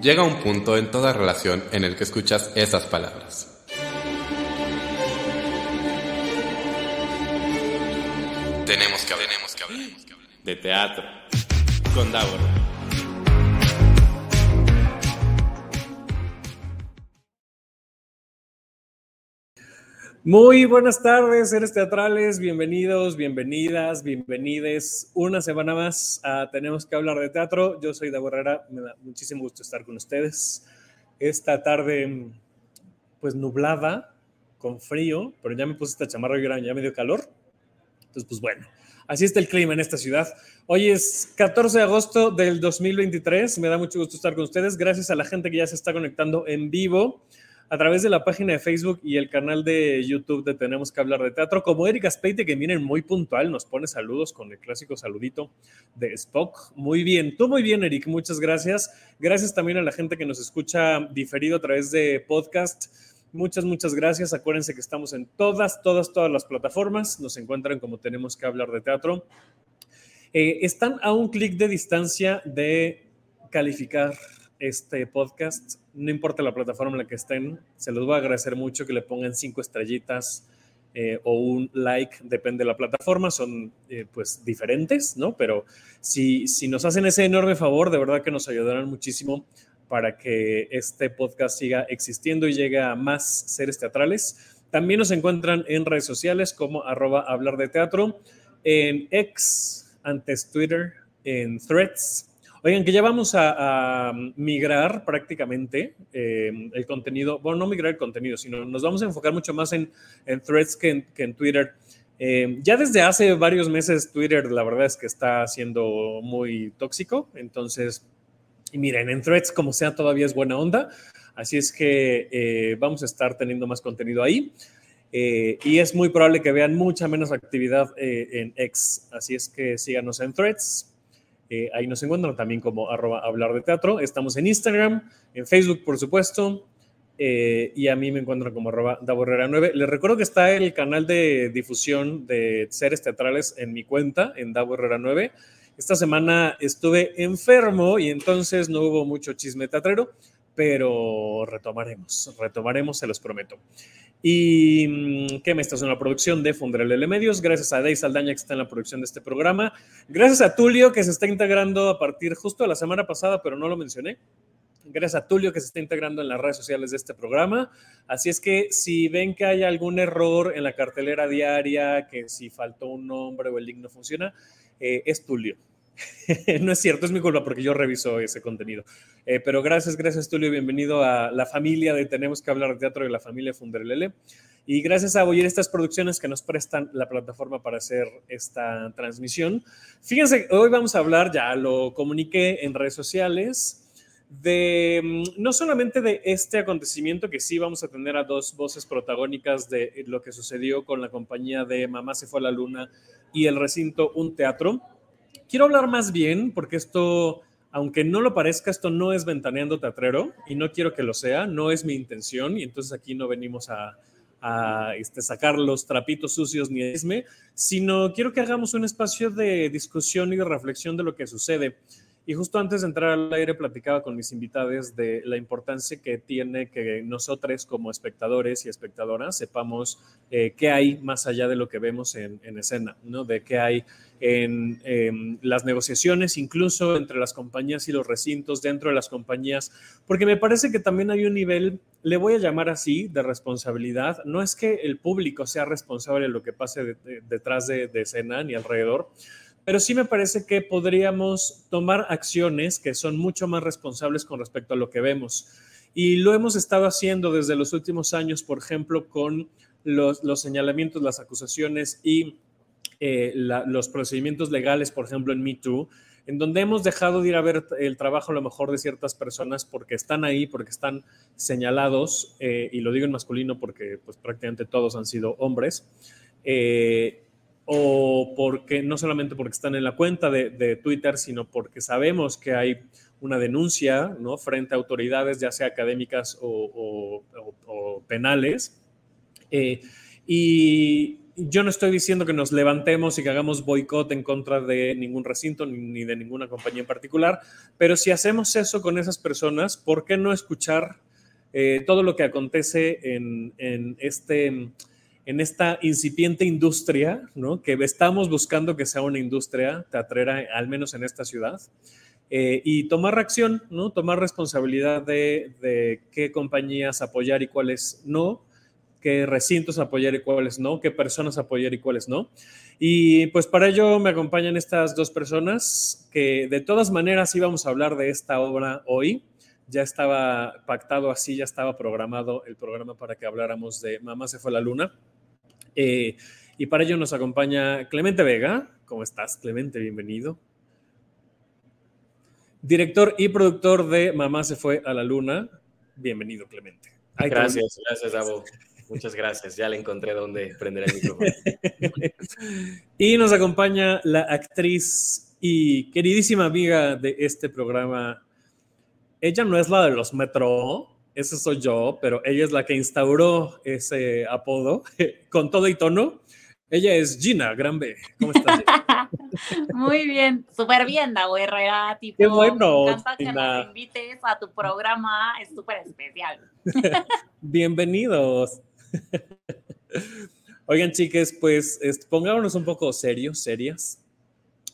llega un punto en toda relación en el que escuchas esas palabras. Tenemos que hablar, tenemos que hablar, de teatro con Davor. Muy buenas tardes, seres teatrales, bienvenidos, bienvenidas, bienvenides. Una semana más a Tenemos que hablar de teatro. Yo soy Davor Herrera, me da muchísimo gusto estar con ustedes. Esta tarde, pues nublada, con frío, pero ya me puse esta chamarra y ya me dio calor. Entonces, pues bueno, así está el clima en esta ciudad. Hoy es 14 de agosto del 2023. Me da mucho gusto estar con ustedes. Gracias a la gente que ya se está conectando en vivo a través de la página de Facebook y el canal de YouTube de Tenemos que hablar de teatro, como Erika Aspeite, que miren muy puntual, nos pone saludos con el clásico saludito de Spock. Muy bien, tú muy bien, Eric, muchas gracias. Gracias también a la gente que nos escucha diferido a través de podcast. Muchas, muchas gracias. Acuérdense que estamos en todas, todas, todas las plataformas. Nos encuentran como Tenemos que hablar de teatro. Eh, están a un clic de distancia de calificar este podcast, no importa la plataforma en la que estén, se los voy a agradecer mucho que le pongan cinco estrellitas eh, o un like, depende de la plataforma, son eh, pues diferentes, ¿no? Pero si, si nos hacen ese enorme favor, de verdad que nos ayudarán muchísimo para que este podcast siga existiendo y llegue a más seres teatrales. También nos encuentran en redes sociales como arroba hablar de teatro, en X, antes Twitter, en Threads, Oigan, que ya vamos a, migrar prácticamente eh, el contenido, bueno, no migrar el contenido, sino nos vamos a enfocar mucho más en, threads que en, Twitter. Eh, ya desde hace varios meses Twitter la verdad es que está siendo muy tóxico, entonces, y miren, en threads como sea todavía es buena onda, así es que eh, vamos a estar teniendo más contenido ahí. y es muy probable que vean mucha menos actividad en X. Así es que síganos en threads, eh, ahí nos encuentran también como arroba hablar de teatro. Estamos en Instagram, en Facebook, por supuesto. Eh, y a mí me encuentran como arroba Daborrera9. Les recuerdo que está el canal de difusión de seres teatrales en mi cuenta, en Daborrera9. Esta semana estuve enfermo y entonces no hubo mucho chisme teatrero, pero retomaremos, retomaremos, se los prometo. Y mm, que me está en la producción de Funderel Medios. Gracias a Dave Saldaña que está en la producción de este programa. Gracias a Tulio que se está integrando a partir justo de la semana pasada, pero no lo mencioné. Gracias a Tulio que se está integrando en las redes sociales de este programa. Así es que si ven que hay algún error en la cartelera diaria, que si faltó un nombre o el link no funciona, eh, es Tulio. no es cierto, es mi culpa porque yo reviso ese contenido. Eh, pero gracias, gracias Tulio, bienvenido a la familia de Tenemos que hablar de teatro de la familia Funderlele. Y gracias a Boyer estas producciones que nos prestan la plataforma para hacer esta transmisión. Fíjense, hoy vamos a hablar, ya lo comuniqué en redes sociales, de mm, no solamente de este acontecimiento, que sí vamos a tener a dos voces protagónicas de lo que sucedió con la compañía de Mamá se fue a la luna y el recinto Un Teatro, quiero hablar más bien, porque esto, aunque no lo parezca, esto no es ventaneando teatrero y no quiero que lo sea, no es mi intención y entonces aquí no venimos a, este, sacar los trapitos sucios ni esme, sino quiero que hagamos un espacio de discusión y de reflexión de lo que sucede. Y justo antes de entrar al aire platicaba con mis invitados de la importancia que tiene que nosotros como espectadores y espectadoras sepamos eh, qué hay más allá de lo que vemos en, escena, ¿no? De qué hay en, en, las negociaciones, incluso entre las compañías y los recintos, dentro de las compañías, porque me parece que también hay un nivel, le voy a llamar así, de responsabilidad. No es que el público sea responsable de lo que pase detrás de, de escena ni alrededor, pero sí me parece que podríamos tomar acciones que son mucho más responsables con respecto a lo que vemos. Y lo hemos estado haciendo desde los últimos años, por ejemplo, con los, señalamientos, las acusaciones y eh, los procedimientos legales, por ejemplo, en MeToo, en donde hemos dejado de ir a ver el trabajo a lo mejor de ciertas personas porque están ahí, porque están señalados, eh, y lo digo en masculino porque pues prácticamente todos han sido hombres, eh, o porque no solamente porque están en la cuenta de, Twitter, sino porque sabemos que hay una denuncia ¿no? frente a autoridades, ya sea académicas o, penales. Eh, y yo no estoy diciendo que nos levantemos y que hagamos boicot en contra de ningún recinto ni de ninguna compañía en particular, pero si hacemos eso con esas personas, ¿por qué no escuchar eh, todo lo que acontece en, este, en esta incipiente industria, que estamos buscando que sea una industria teatrera, al menos en esta ciudad? Eh, y tomar acción, ¿no? tomar responsabilidad de qué compañías apoyar y cuáles no qué recintos apoyar y cuáles no, qué personas apoyar y cuáles no. Y pues para ello me acompañan estas dos personas que de todas maneras íbamos a hablar de esta obra hoy. Ya estaba pactado así, ya estaba programado el programa para que habláramos de Mamá se fue a la luna. Eh, y para ello nos acompaña Clemente Vega. ¿Cómo estás, Clemente? Bienvenido. Director y productor de Mamá se fue a la luna. Bienvenido, Clemente. gracias, gracias, Abo. Muchas gracias, ya le encontré dónde prender el micrófono. y nos acompaña la actriz y queridísima amiga de este programa. Ella no es la de los Metro, ese soy yo, pero ella es la que instauró ese apodo con todo y tono. Ella es Gina Granbe. ¿Cómo estás? Muy bien, súper bien, Dago Herrera. Tipo, Qué bueno. Me encanta que nos invites a tu programa, es súper especial. Bienvenidos. Oigan, chiques, pues pongámonos un poco serios, serias.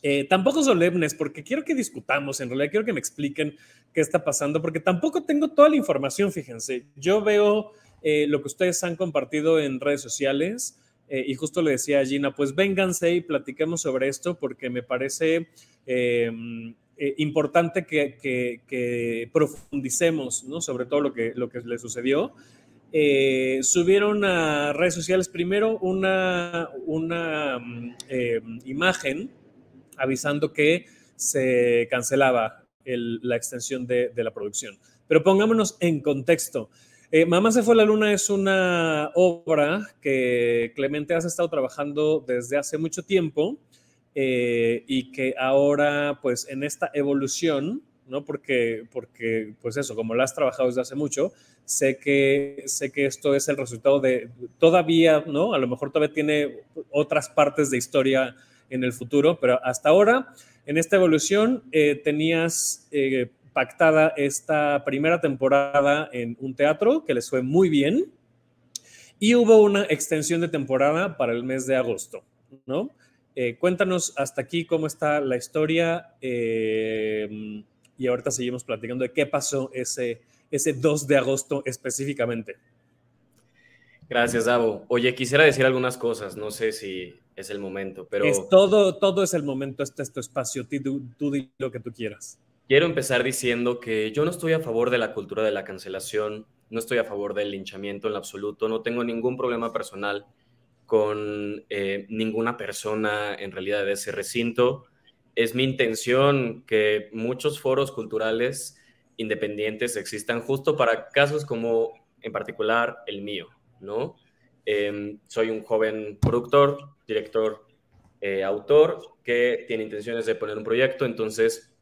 Eh, tampoco solemnes, porque quiero que discutamos, en realidad quiero que me expliquen qué está pasando, porque tampoco tengo toda la información, fíjense. Yo veo eh, lo que ustedes han compartido en redes sociales eh, y justo le decía a Gina, pues vénganse y platiquemos sobre esto, porque me parece importante que, profundicemos ¿no? sobre todo lo que, le sucedió. Subieron a redes sociales primero una, eh, imagen avisando que se cancelaba la extensión de, la producción. Pero pongámonos en contexto. Eh, Mamá se fue a la luna es una obra que Clemente has estado trabajando desde hace mucho tiempo y que ahora, pues en esta evolución, ¿no? Porque, porque, pues eso, como la has trabajado desde hace mucho, sé que, sé que esto es el resultado de, todavía, ¿no? A lo mejor todavía tiene otras partes de historia en el futuro, pero hasta ahora, en esta evolución, eh, tenías eh, pactada esta primera temporada en un teatro que les fue muy bien y hubo una extensión de temporada para el mes de agosto, ¿no? Eh, cuéntanos hasta aquí cómo está la historia y ahorita seguimos platicando de qué pasó ese, ese 2 de agosto específicamente. Gracias, Davo. Oye, quisiera decir algunas cosas, no sé si es el momento, pero... Es todo, todo es el momento, este es tu espacio, tú, tú di lo que tú quieras. Quiero empezar diciendo que yo no estoy a favor de la cultura de la cancelación, no estoy a favor del linchamiento en lo absoluto, no tengo ningún problema personal con eh, ninguna persona en realidad de ese recinto es mi intención que muchos foros culturales independientes existan justo para casos como en particular el mío, ¿no? Em, soy un joven productor, director, eh, autor que tiene intenciones de poner un proyecto, entonces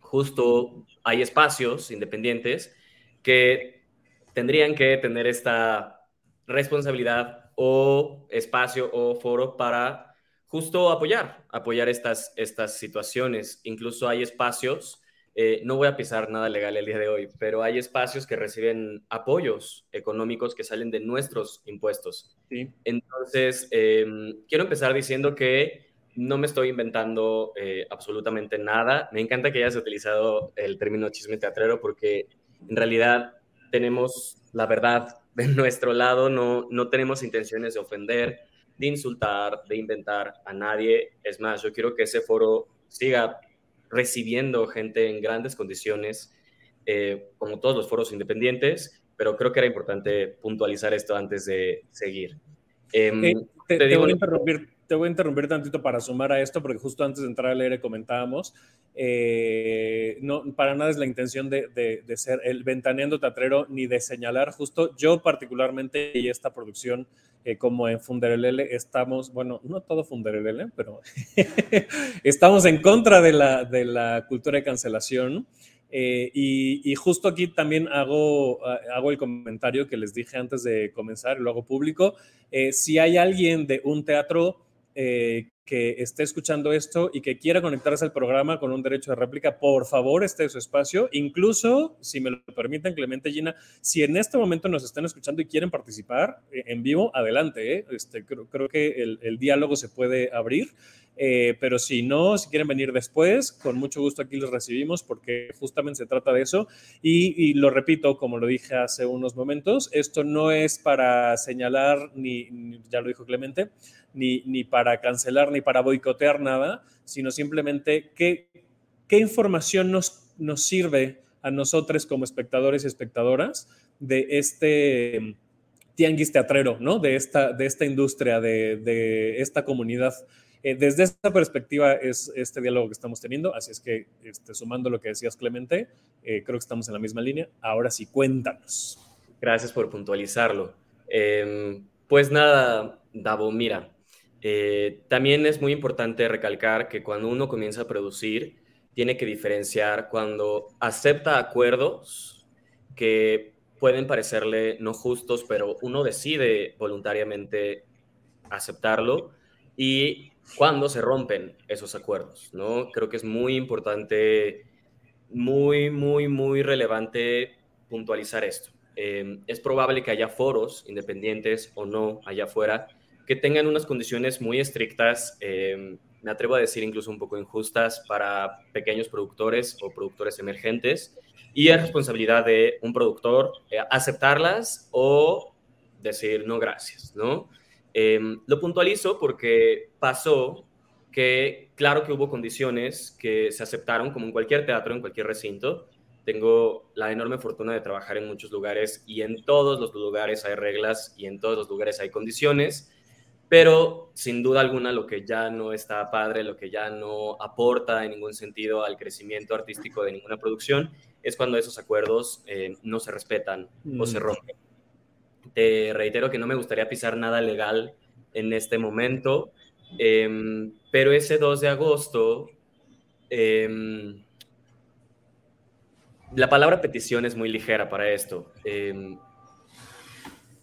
justo hay espacios independientes que tendrían que tener esta responsabilidad o espacio o foro para justo apoyar, apoyar estas, estas situaciones. Incluso hay espacios, eh, no voy a pisar nada legal el día de hoy, pero hay espacios que reciben apoyos económicos que salen de nuestros impuestos. Entonces, em, quiero empezar diciendo que no me estoy inventando eh, absolutamente nada. Me encanta que hayas utilizado el término chisme teatrero porque en realidad tenemos la verdad de nuestro lado, no, no tenemos intenciones de ofender, de insultar, de inventar a nadie. Es más, yo quiero que ese foro siga recibiendo gente en grandes condiciones, eh, como todos los foros independientes, pero creo que era importante puntualizar esto antes de seguir. Em, eh, te, voy a interrumpir, te voy a interrumpir tantito para sumar a esto, porque justo antes de entrar al aire comentábamos, eh, no, para nada es la intención de, de, ser el ventaneando teatrero ni de señalar, justo yo particularmente y esta producción como en Funderelele estamos, bueno, no todo Funderelele, pero estamos en contra de la, de la cultura de cancelación. Eh, y, justo aquí también hago, hago el comentario que les dije antes de comenzar, lo hago público. Eh, si hay alguien de un teatro eh, que esté escuchando esto y que quiera conectarse al programa con un derecho de réplica, por favor, esté en su espacio. Incluso, si me lo permiten, Clemente Gina, si en este momento nos están escuchando y quieren participar en vivo, adelante. Este, creo, creo, que el, el diálogo se puede abrir. Eh, pero si no, si quieren venir después, con mucho gusto aquí los recibimos porque justamente se trata de eso. Y, lo repito, como lo dije hace unos momentos, esto no es para señalar, ni, ya lo dijo Clemente, ni, ni, para cancelar, ni para boicotear nada, sino simplemente qué, qué información nos, nos sirve a nosotros como espectadores y espectadoras de este tianguis teatrero, ¿no? De esta, de esta industria, de, de esta comunidad. Eh, desde esta perspectiva es este diálogo que estamos teniendo, así es que este, sumando lo que decías Clemente, eh, creo que estamos en la misma línea. Ahora sí, cuéntanos. Gracias por puntualizarlo. Em, pues nada, Davo, mira, eh, también es muy importante recalcar que cuando uno comienza a producir, tiene que diferenciar cuando acepta acuerdos que pueden parecerle no justos, pero uno decide voluntariamente aceptarlo y cuando se rompen esos acuerdos, ¿no? Creo que es muy importante, muy, muy, muy relevante puntualizar esto. Eh, es probable que haya foros independientes o no allá afuera que tengan unas condiciones muy estrictas, eh, me atrevo a decir incluso un poco injustas para pequeños productores o productores emergentes, y es responsabilidad de un productor eh, aceptarlas o decir no gracias, ¿no? Em, lo puntualizo porque pasó que, claro que hubo condiciones que se aceptaron, como en cualquier teatro, en cualquier recinto. Tengo la enorme fortuna de trabajar en muchos lugares y en todos los lugares hay reglas y en todos los lugares hay condiciones, pero sin duda alguna lo que ya no está padre, lo que ya no aporta en ningún sentido al crecimiento artístico de ninguna producción, es cuando esos acuerdos eh, no se respetan o se mm. rompen. Te reitero que no me gustaría pisar nada legal en este momento, em, pero ese 2 de agosto, em, la palabra petición es muy ligera para esto, em,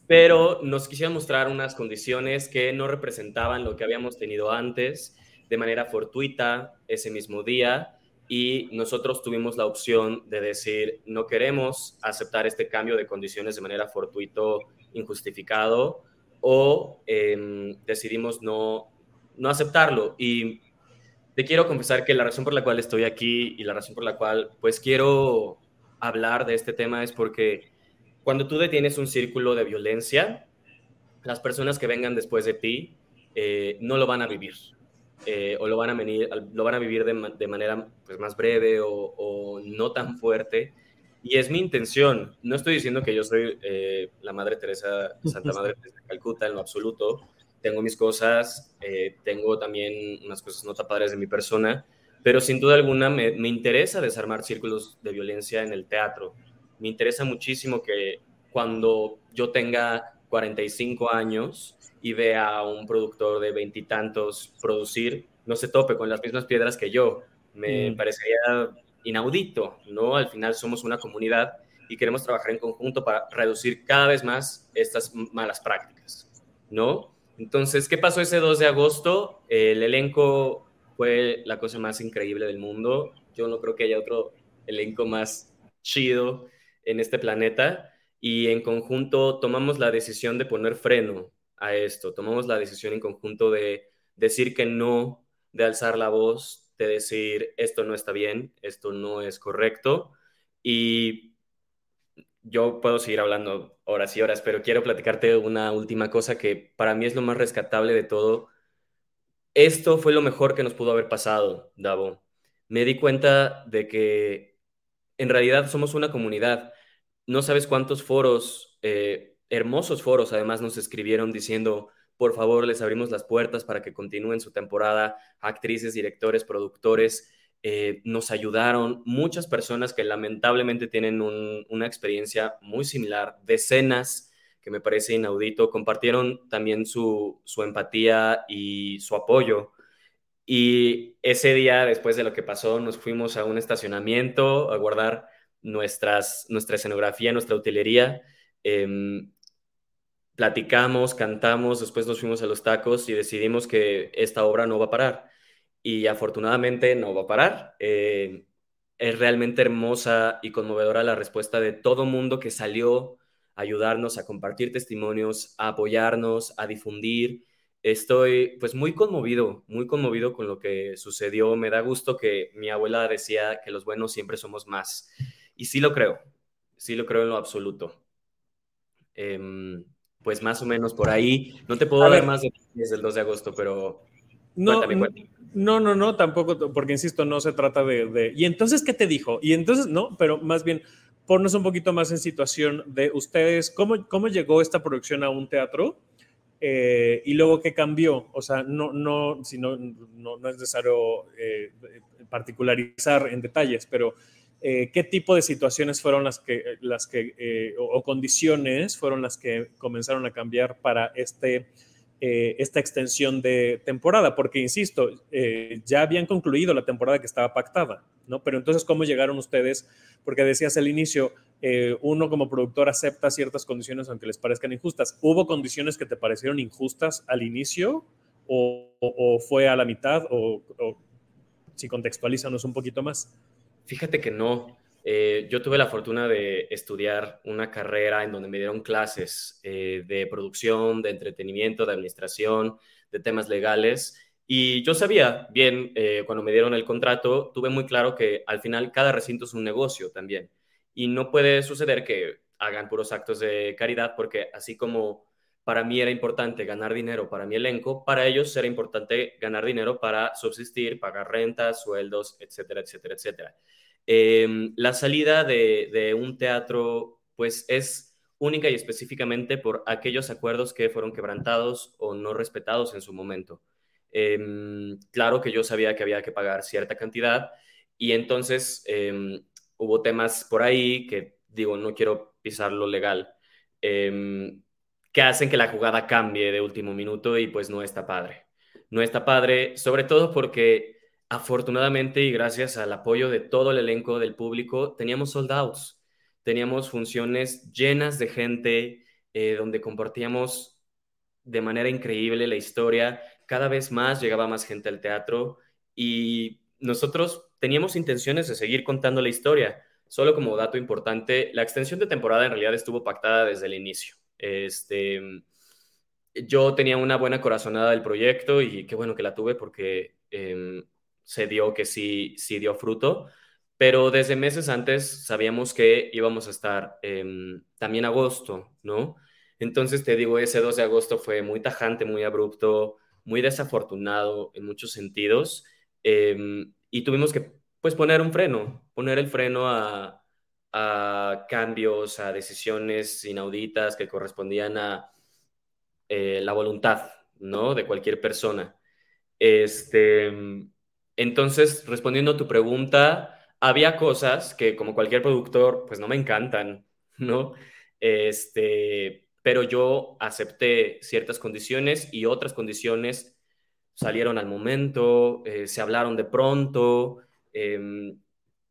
pero nos quisieron mostrar unas condiciones que no representaban lo que habíamos tenido antes de manera fortuita ese mismo día y nosotros tuvimos la opción de decir, no queremos aceptar este cambio de condiciones de manera fortuito, injustificado, o em, decidimos no, no aceptarlo. Y te quiero confesar que la razón por la cual estoy aquí y la razón por la cual pues quiero hablar de este tema es porque cuando tú detienes un círculo de violencia, las personas que vengan después de ti eh, no lo van a vivir. Eh, o lo van a, venir, lo van a vivir de, manera pues, más breve o, no tan fuerte. Y es mi intención. No estoy diciendo que yo soy eh, la Madre Teresa, Santa Madre Teresa de Calcuta en lo absoluto. Tengo mis cosas, eh, tengo también unas cosas no tan padres de mi persona, pero sin duda alguna me, me interesa desarmar círculos de violencia en el teatro. Me interesa muchísimo que cuando yo tenga 45 años, y ve a un productor de veintitantos producir, no se tope con las mismas piedras que yo. Me mm. parecería inaudito, ¿no? Al final somos una comunidad y queremos trabajar en conjunto para reducir cada vez más estas malas prácticas, ¿no? Entonces, ¿qué pasó ese 2 de agosto? El elenco fue la cosa más increíble del mundo. Yo no creo que haya otro elenco más chido en este planeta. Y en conjunto tomamos la decisión de poner freno a esto. Tomamos la decisión en conjunto de decir que no, de alzar la voz, de decir esto no está bien, esto no es correcto. Y yo puedo seguir hablando horas y horas, pero quiero platicarte una última cosa que para mí es lo más rescatable de todo. Esto fue lo mejor que nos pudo haber pasado, Davo. Me di cuenta de que en realidad somos una comunidad. No sabes cuántos foros eh, hermosos foros además nos escribieron diciendo, por favor, les abrimos las puertas para que continúen su temporada, actrices, directores, productores. Eh, nos ayudaron muchas personas que lamentablemente tienen una experiencia muy similar, decenas que me parece inaudito, compartieron también su, empatía y su apoyo. Y ese día, después de lo que pasó, nos fuimos a un estacionamiento a guardar nuestras, nuestra escenografía, nuestra utilería. Em, platicamos, cantamos, después nos fuimos a los tacos y decidimos que esta obra no va a parar. Y afortunadamente no va a parar. Eh, es realmente hermosa y conmovedora la respuesta de todo mundo que salió a ayudarnos, a compartir testimonios, a apoyarnos, a difundir. Estoy pues muy conmovido, muy conmovido con lo que sucedió. Me da gusto que mi abuela decía que los buenos siempre somos más. Y sí lo creo, sí lo creo en lo absoluto. Em, pues más o menos por ahí. No te puedo dar más detalles del 2 de agosto, pero no, no, no, no, tampoco, porque insisto, no se trata de, ¿Y entonces qué te dijo? Y entonces, no, pero más bien, ponnos un poquito más en situación de ustedes, ¿cómo, cómo llegó esta producción a un teatro? Eh, y luego qué cambió, o sea, no, no, si no, no, es necesario eh, particularizar en detalles, pero eh, qué tipo de situaciones fueron las que, las que o, condiciones fueron las que comenzaron a cambiar para este, esta extensión de temporada, porque insisto, ya habían concluido la temporada que estaba pactada, ¿no? Pero entonces, ¿cómo llegaron ustedes? Porque decías al inicio, eh, uno como productor acepta ciertas condiciones aunque les parezcan injustas. ¿Hubo condiciones que te parecieron injustas al inicio o, fue a la mitad o, si contextualízanos un poquito más? Fíjate que no. Eh, yo tuve la fortuna de estudiar una carrera en donde me dieron clases eh, de producción, de entretenimiento, de administración, de temas legales. Y yo sabía bien, cuando me dieron el contrato, tuve muy claro que al final cada recinto es un negocio también y no puede suceder que hagan puros actos de caridad porque así como para mí era importante ganar dinero para mi elenco, para ellos era importante ganar dinero para subsistir, pagar rentas, sueldos, etcétera, etcétera, etcétera. Em, la salida de, un teatro, pues es única y específicamente por aquellos acuerdos que fueron quebrantados o no respetados en su momento. Em, claro que yo sabía que había que pagar cierta cantidad y entonces em, hubo temas por ahí que digo, no quiero pisar lo legal, que hacen que la jugada cambie de último minuto y pues no está padre. No está padre, sobre todo porque afortunadamente y gracias al apoyo de todo el elenco del público, teníamos soldados, teníamos funciones llenas de gente, eh, donde compartíamos de manera increíble la historia, cada vez más llegaba más gente al teatro y nosotros teníamos intenciones de seguir contando la historia. Solo como dato importante, la extensión de temporada en realidad estuvo pactada desde el inicio. Este, yo tenía una buena corazonada del proyecto y qué bueno que la tuve porque em, se dio que sí, sí dio fruto. Pero desde meses antes sabíamos que íbamos a estar em, también agosto, ¿no? Entonces te digo, ese 2 de agosto fue muy tajante, muy abrupto, muy desafortunado en muchos sentidos. Em, y tuvimos que pues poner un freno, poner el freno a, cambios, a decisiones inauditas que correspondían a eh, la voluntad, ¿no? De cualquier persona. Este, entonces, respondiendo a tu pregunta, había cosas que como cualquier productor, pues no me encantan, ¿no? Este, pero yo acepté ciertas condiciones y otras condiciones salieron al momento, eh, se hablaron de pronto, em,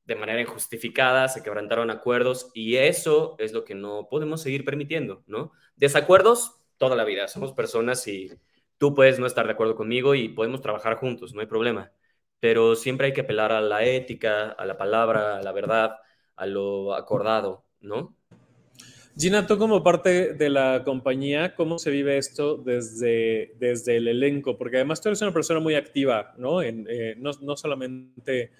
de manera injustificada, se quebrantaron acuerdos y eso es lo que no podemos seguir permitiendo, ¿no? Desacuerdos toda la vida, somos personas y tú puedes no estar de acuerdo conmigo y podemos trabajar juntos, no hay problema, pero siempre hay que apelar a la ética, a la palabra, a la verdad, a lo acordado, ¿no? Gina, tú como parte de la compañía, ¿cómo se vive esto desde, desde el elenco? Porque además tú eres una persona muy activa, ¿no? En, eh, no, no, solamente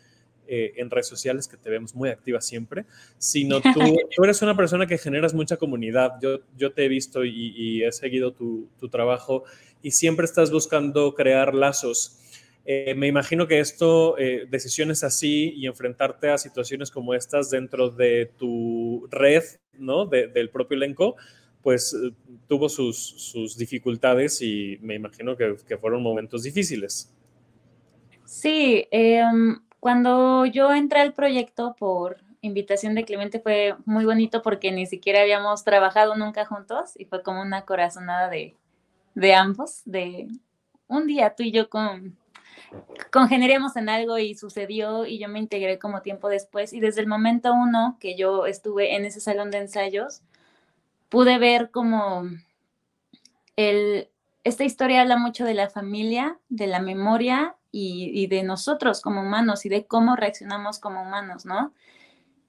eh, en redes sociales, que te vemos muy activa siempre, sino tú, tú, eres una persona que generas mucha comunidad. Yo, yo te he visto y, y he seguido tu, tu trabajo y siempre estás buscando crear lazos. Eh, me imagino que esto, eh, decisiones así y enfrentarte a situaciones como estas dentro de tu red, ¿no? del propio elenco, pues eh, tuvo sus, dificultades y me imagino que, fueron momentos difíciles. Sí, em, cuando yo entré al proyecto por invitación de Clemente fue muy bonito porque ni siquiera habíamos trabajado nunca juntos y fue como una corazonada de, de ambos, de un día tú y yo con congeniaríamos en algo y sucedió y yo me integré como tiempo después y desde el momento uno que yo estuve en ese salón de ensayos, pude ver como el, esta historia habla mucho de la familia, de la memoria y, de nosotros como humanos y de cómo reaccionamos como humanos, ¿no?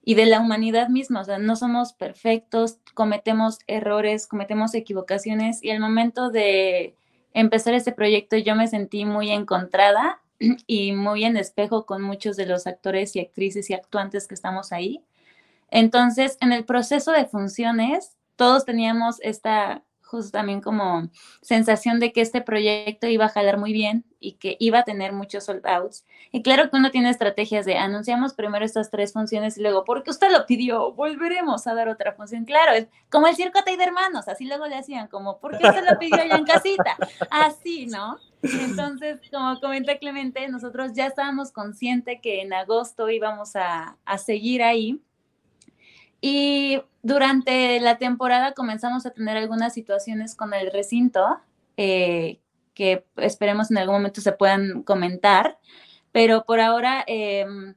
Y de la humanidad misma, o sea, no somos perfectos, cometemos errores, cometemos equivocaciones y al momento de empezar este proyecto yo me sentí muy encontrada y muy en espejo con muchos de los actores y actrices y actuantes que estamos ahí. Entonces, en el proceso de funciones, todos teníamos esta justo también como sensación de que este proyecto iba a jalar muy bien y que iba a tener muchos sold outs. Y claro que uno tiene estrategias de anunciamos primero estas tres funciones y luego, porque usted lo pidió, volveremos a dar otra función. Claro, es como el circo de hermanos, así luego le hacían como, ¿por qué usted lo pidió allá en casita? Así, ¿no? Entonces, como comenta Clemente, nosotros ya estábamos conscientes que en agosto íbamos a, a seguir ahí y durante la temporada comenzamos a tener algunas situaciones con el recinto eh, que esperemos en algún momento se puedan comentar, pero por ahora em,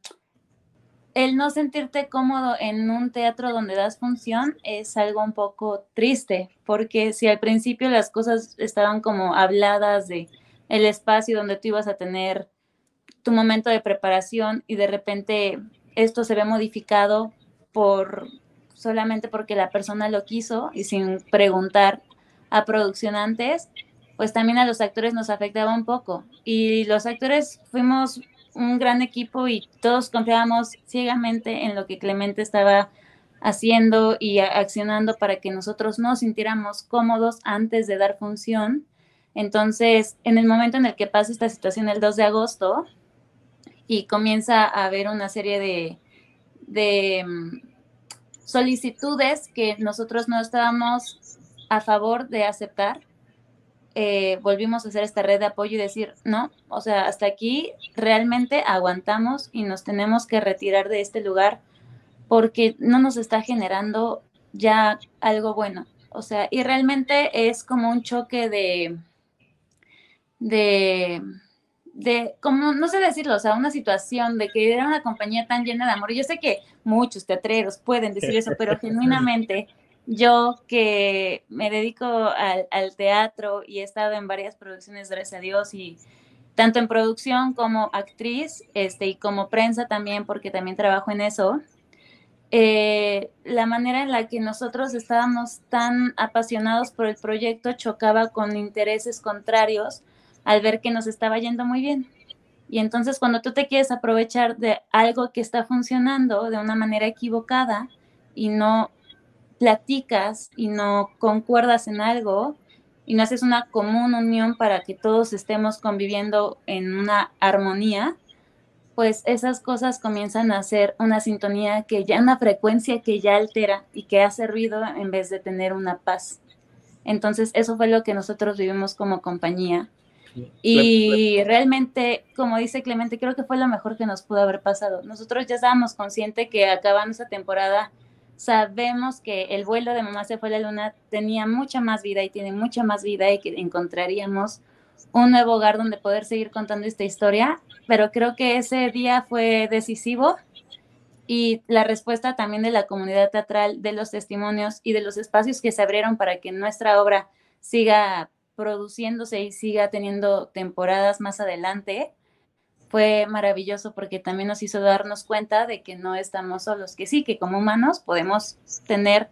el no sentirte cómodo en un teatro donde das función es algo un poco triste, porque si al principio las cosas estaban como habladas de el espacio donde tú ibas a tener tu momento de preparación y de repente esto se ve modificado por solamente porque la persona lo quiso y sin preguntar a producción antes, pues también a los actores nos afectaba un poco. Y los actores fuimos un gran equipo y todos confiábamos ciegamente en lo que Clemente estaba haciendo y accionando para que nosotros nos sintiéramos cómodos antes de dar función. Entonces, en el momento en el que pasa esta situación el 2 de agosto y comienza a haber una serie de, de mm, solicitudes que nosotros no estábamos a favor de aceptar, eh, volvimos a hacer esta red de apoyo y decir, no, o sea, hasta aquí realmente aguantamos y nos tenemos que retirar de este lugar porque no nos está generando ya algo bueno. O sea, y realmente es como un choque de, de, de, como, no sé decirlo, o sea, una situación de que era una compañía tan llena de amor. Yo sé que muchos teatreros pueden decir eso, pero genuinamente yo que me dedico al, al, teatro y he estado en varias producciones, gracias a Dios, y tanto en producción como actriz, este, y como prensa también, porque también trabajo en eso, eh, la manera en la que nosotros estábamos tan apasionados por el proyecto chocaba con intereses contrarios al ver que nos estaba yendo muy bien. Y entonces cuando tú te quieres aprovechar de algo que está funcionando de una manera equivocada y no platicas y no concuerdas en algo y no haces una común unión para que todos estemos conviviendo en una armonía, pues esas cosas comienzan a ser una sintonía que ya, una frecuencia que ya altera y que hace ruido en vez de tener una paz. Entonces eso fue lo que nosotros vivimos como compañía y realmente, como dice Clemente, creo que fue lo mejor que nos pudo haber pasado. Nosotros ya estábamos conscientes que acabando esa temporada, sabemos que el vuelo de Mamá se fue a la luna tenía mucha más vida y tiene mucha más vida y que encontraríamos un nuevo hogar donde poder seguir contando esta historia, pero creo que ese día fue decisivo y la respuesta también de la comunidad teatral, de los testimonios y de los espacios que se abrieron para que nuestra obra siga produciéndose y siga teniendo temporadas más adelante, fue maravilloso porque también nos hizo darnos cuenta de que no estamos solos, que sí, que como humanos podemos tener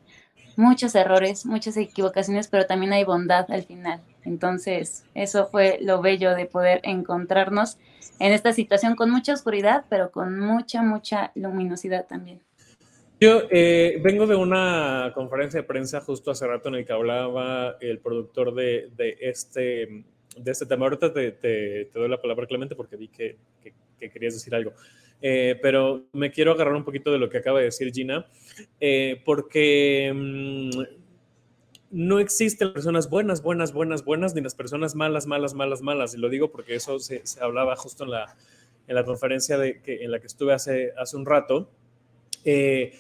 muchos errores, muchas equivocaciones, pero también hay bondad al final. Entonces, eso fue lo bello de poder encontrarnos en esta situación con mucha oscuridad, pero con mucha, mucha luminosidad también. Yo eh, vengo de una conferencia de prensa justo hace rato en el que hablaba el productor de, este, de este tema. Ahorita te, doy la palabra, Clemente, porque vi que, que, querías decir algo. Eh, pero me quiero agarrar un poquito de lo que acaba de decir Gina, eh, porque mmm, no existen personas buenas, buenas, buenas, buenas, ni las personas malas, malas, malas, malas. Y lo digo porque eso se, hablaba justo en la, en la conferencia en la que estuve hace, hace un rato. Eh,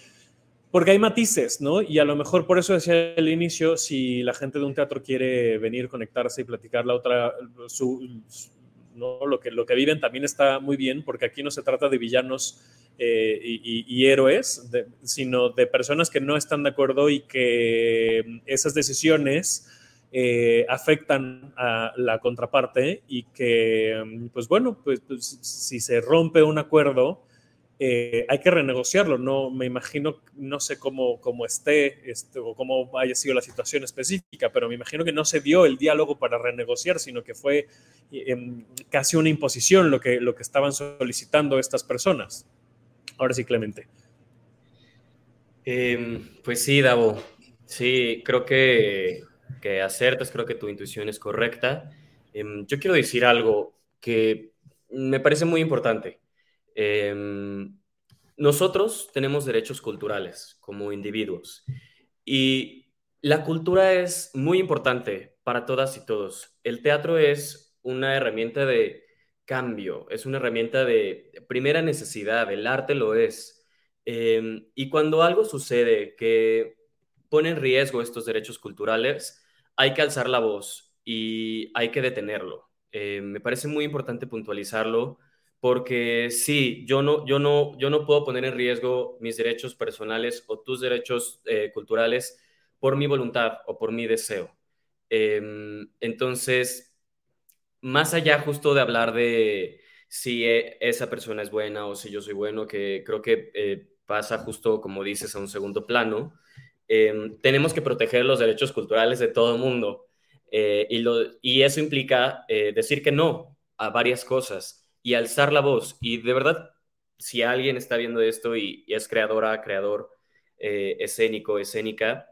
porque hay matices, ¿no? Y a lo mejor por eso decía al inicio, si la gente de un teatro quiere venir, conectarse y platicar la otra, su. Lo que, lo que viven también está muy bien, porque aquí no se trata de villanos eh, y, héroes, sino de personas que no están de acuerdo y que esas decisiones eh, afectan a la contraparte y que, pues bueno, pues, pues si se rompe un acuerdo, eh, hay que renegociarlo. No me imagino, no sé cómo, cómo esté este, o cómo haya sido la situación específica, pero me imagino que no se dio el diálogo para renegociar, sino que fue em, casi una imposición lo que, lo que estaban solicitando estas personas. Ahora sí, Clemente. Em, pues sí, Davo. Sí, creo que, que acertas, creo que tu intuición es correcta. Em, yo quiero decir algo que me parece muy importante. Em, nosotros tenemos derechos culturales como individuos y la cultura es muy importante para todas y todos. El teatro es una herramienta de cambio, es una herramienta de primera necesidad, el arte lo es. Em, y cuando algo sucede que pone en riesgo estos derechos culturales, hay que alzar la voz y hay que detenerlo. Eh, me parece muy importante puntualizarlo porque sí, yo no, yo, no, yo no puedo poner en riesgo mis derechos personales o tus derechos eh, culturales por mi voluntad o por mi deseo. Em, entonces, más allá justo de hablar de si e, esa persona es buena o si yo soy bueno, que creo que eh, pasa justo, como dices, a un segundo plano, em, tenemos que proteger los derechos culturales de todo el mundo. Eh, y, lo, y eso implica decir que no a varias cosas y alzar la voz. Y de verdad, si alguien está viendo esto y, es creadora, creador eh, escénico, escénica,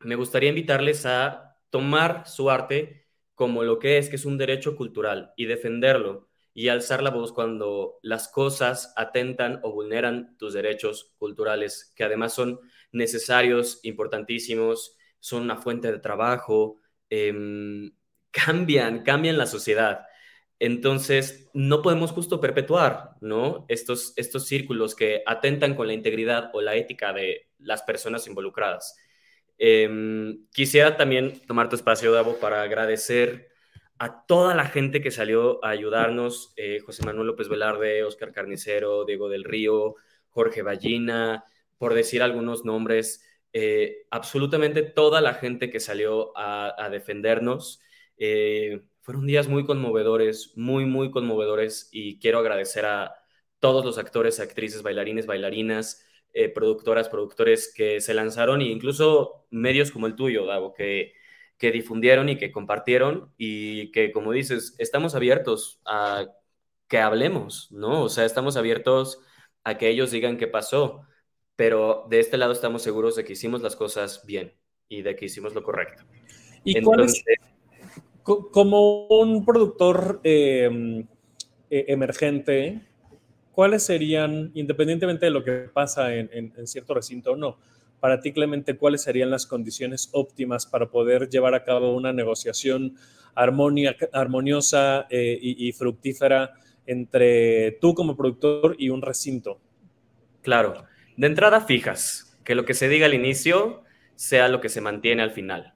me gustaría invitarles a tomar su arte como lo que es, que es un derecho cultural, y defenderlo y alzar la voz cuando las cosas atentan o vulneran tus derechos culturales, que además son necesarios, importantísimos, son una fuente de trabajo, em, cambian, cambian la sociedad. Entonces, no podemos justo perpetuar. Estos, estos círculos que atentan con la integridad o la ética de las personas involucradas. Em, quisiera también tomar tu espacio, Davo, para agradecer a toda la gente que salió a ayudarnos, eh, José Manuel López Velarde, Oscar Carnicero, Diego del Río, Jorge Ballina, por decir algunos nombres, eh, absolutamente toda la gente que salió a, a defendernos. Eh, fueron días muy conmovedores, muy, muy conmovedores y quiero agradecer a todos los actores, actrices, bailarines, bailarinas, eh, productoras, productores que se lanzaron e incluso medios como el tuyo, Davo, que, que difundieron y que compartieron y que, como dices, estamos abiertos a que hablemos, ¿no? O sea, estamos abiertos a que ellos digan qué pasó, pero de este lado estamos seguros de que hicimos las cosas bien y de que hicimos lo correcto. ¿Y Entonces, como un productor em, e, emergente, ¿cuáles serían, independientemente de lo que pasa en, cierto recinto o no, para ti, Clemente, cuáles serían las condiciones óptimas para poder llevar a cabo una negociación armoniosa eh, y, fructífera entre tú como productor y un recinto? Claro, de entrada fijas, que lo que se diga al inicio sea lo que se mantiene al final.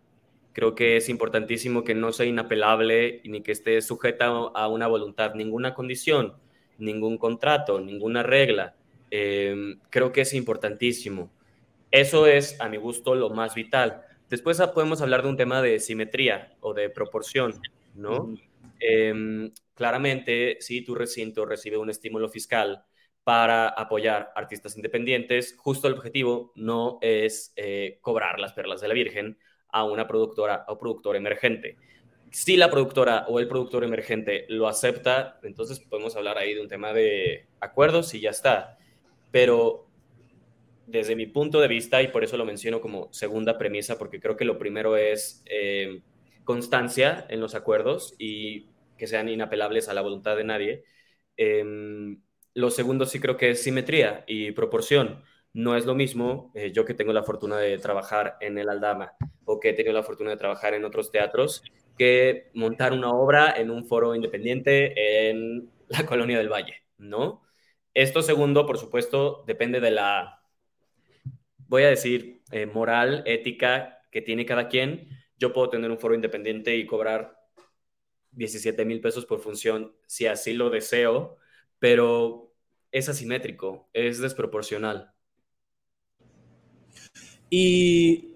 Creo que es importantísimo que no sea inapelable ni que esté sujeta a una voluntad, ninguna condición, ningún contrato, ninguna regla. Em, creo que es importantísimo. Eso es, a mi gusto, lo más vital. Después podemos hablar de un tema de simetría o de proporción, ¿no? Em, claramente, si tu recinto recibe un estímulo fiscal para apoyar artistas independientes, justo el objetivo no es eh, cobrar las perlas de la Virgen a una productora o productor emergente. Si la productora o el productor emergente lo acepta, entonces podemos hablar ahí de un tema de acuerdos y ya está. Pero desde mi punto de vista, y por eso lo menciono como segunda premisa, porque creo que lo primero es eh, constancia en los acuerdos y que sean inapelables a la voluntad de nadie. Em, lo segundo sí creo que es simetría y proporción. No es lo mismo, eh, yo que tengo la fortuna de trabajar en el Aldama o que he tenido la fortuna de trabajar en otros teatros, que montar una obra en un foro independiente en la Colonia del Valle, ¿no? Esto segundo, por supuesto, depende de la, voy a decir, eh, moral, ética que tiene cada quien. Yo puedo tener un foro independiente y cobrar 17 mil pesos por función si así lo deseo, pero es asimétrico, es desproporcional. Y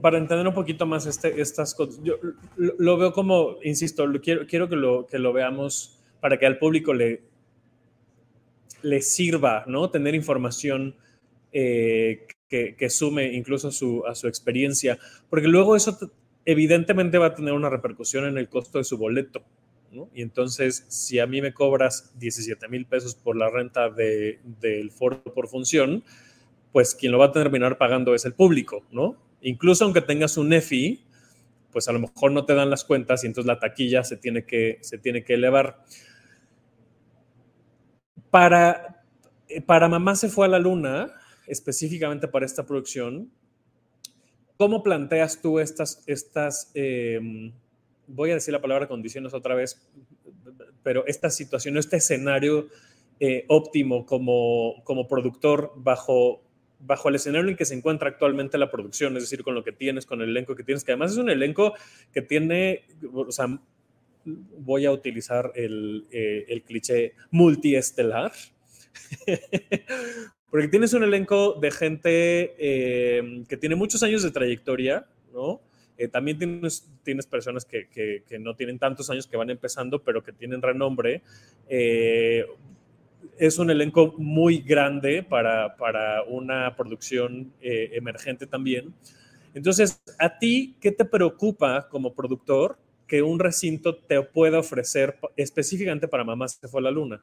para entender un poquito más este, estas cosas, yo lo, veo como, insisto, quiero, quiero que, lo, que lo veamos para que al público le, le sirva, ¿no? Tener información eh, que, sume incluso a su, a su experiencia, porque luego eso evidentemente va a tener una repercusión en el costo de su boleto. ¿no? Y entonces, si a mí me cobras 17 mil pesos por la renta de, del foro por función, pues quien lo va a terminar pagando es el público, ¿no? Incluso aunque tengas un EFI, pues a lo mejor no te dan las cuentas y entonces la taquilla se tiene que, se tiene que elevar. Para, para Mamá se fue a la luna, específicamente para esta producción, ¿cómo planteas tú estas, estas em, voy a decir la palabra condiciones otra vez, pero esta situación, este escenario eh, óptimo como, como productor bajo bajo el escenario en que se encuentra actualmente la producción, es decir, con lo que tienes, con el elenco que tienes, que además es un elenco que tiene, o sea, voy a utilizar el, eh, el cliché multiestelar, porque tienes un elenco de gente eh, que tiene muchos años de trayectoria, ¿no? Eh, también tienes, tienes personas que, que, que, no tienen tantos años que van empezando, pero que tienen renombre es un elenco muy grande para, una producción eh, emergente también. Entonces, ¿a ti qué te preocupa como productor que un recinto te pueda ofrecer específicamente para Mamás se fue a la luna?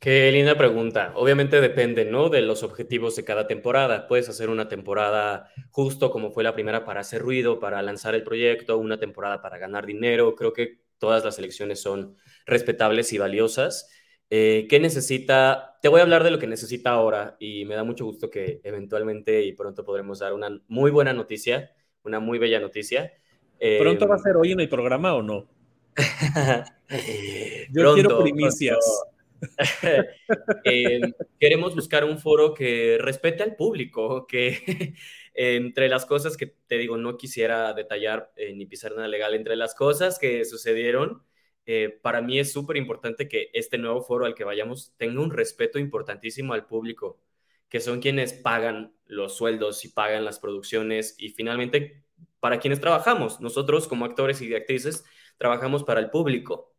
Qué linda pregunta. Obviamente depende, ¿no? De los objetivos de cada temporada. Puedes hacer una temporada justo como fue la primera para hacer ruido, para lanzar el proyecto, una temporada para ganar dinero. Creo que todas las elecciones son respetables y valiosas. Eh, ¿Qué necesita? Te voy a hablar de lo que necesita ahora y me da mucho gusto que eventualmente y pronto podremos dar una muy buena noticia, una muy bella noticia. ¿Pronto va a em, ser hoy en el programa o no? Yo quiero primicias. Em, queremos buscar un foro que respete al público, que entre las cosas que te digo, no quisiera detallar eh, ni pisar nada legal, entre las cosas que sucedieron, eh, para mí es súper importante que este nuevo foro al que vayamos tenga un respeto importantísimo al público, que son quienes pagan los sueldos y pagan las producciones y finalmente para quienes trabajamos. Nosotros como actores y actrices trabajamos para el público,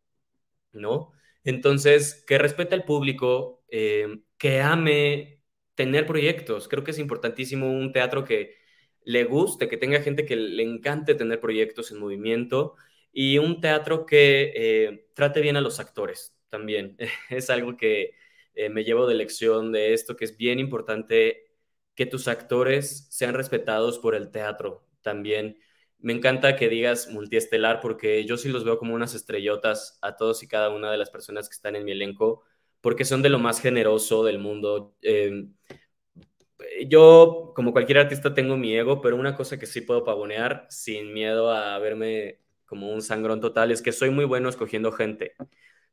¿no? Entonces, que respete al público, eh, que ame tener proyectos. Creo que es importantísimo un teatro que le guste, que tenga gente que le encante tener proyectos en movimiento y un teatro que eh, trate bien a los actores también. es algo que eh, me llevo de lección de esto, que es bien importante que tus actores sean respetados por el teatro también. Me encanta que digas multiestelar porque yo sí los veo como unas estrellotas a todos y cada una de las personas que están en mi elenco, porque son de lo más generoso del mundo. Em, yo, como cualquier artista, tengo mi ego, pero una cosa que sí puedo pavonear sin miedo a verme como un sangrón total, es que soy muy bueno escogiendo gente.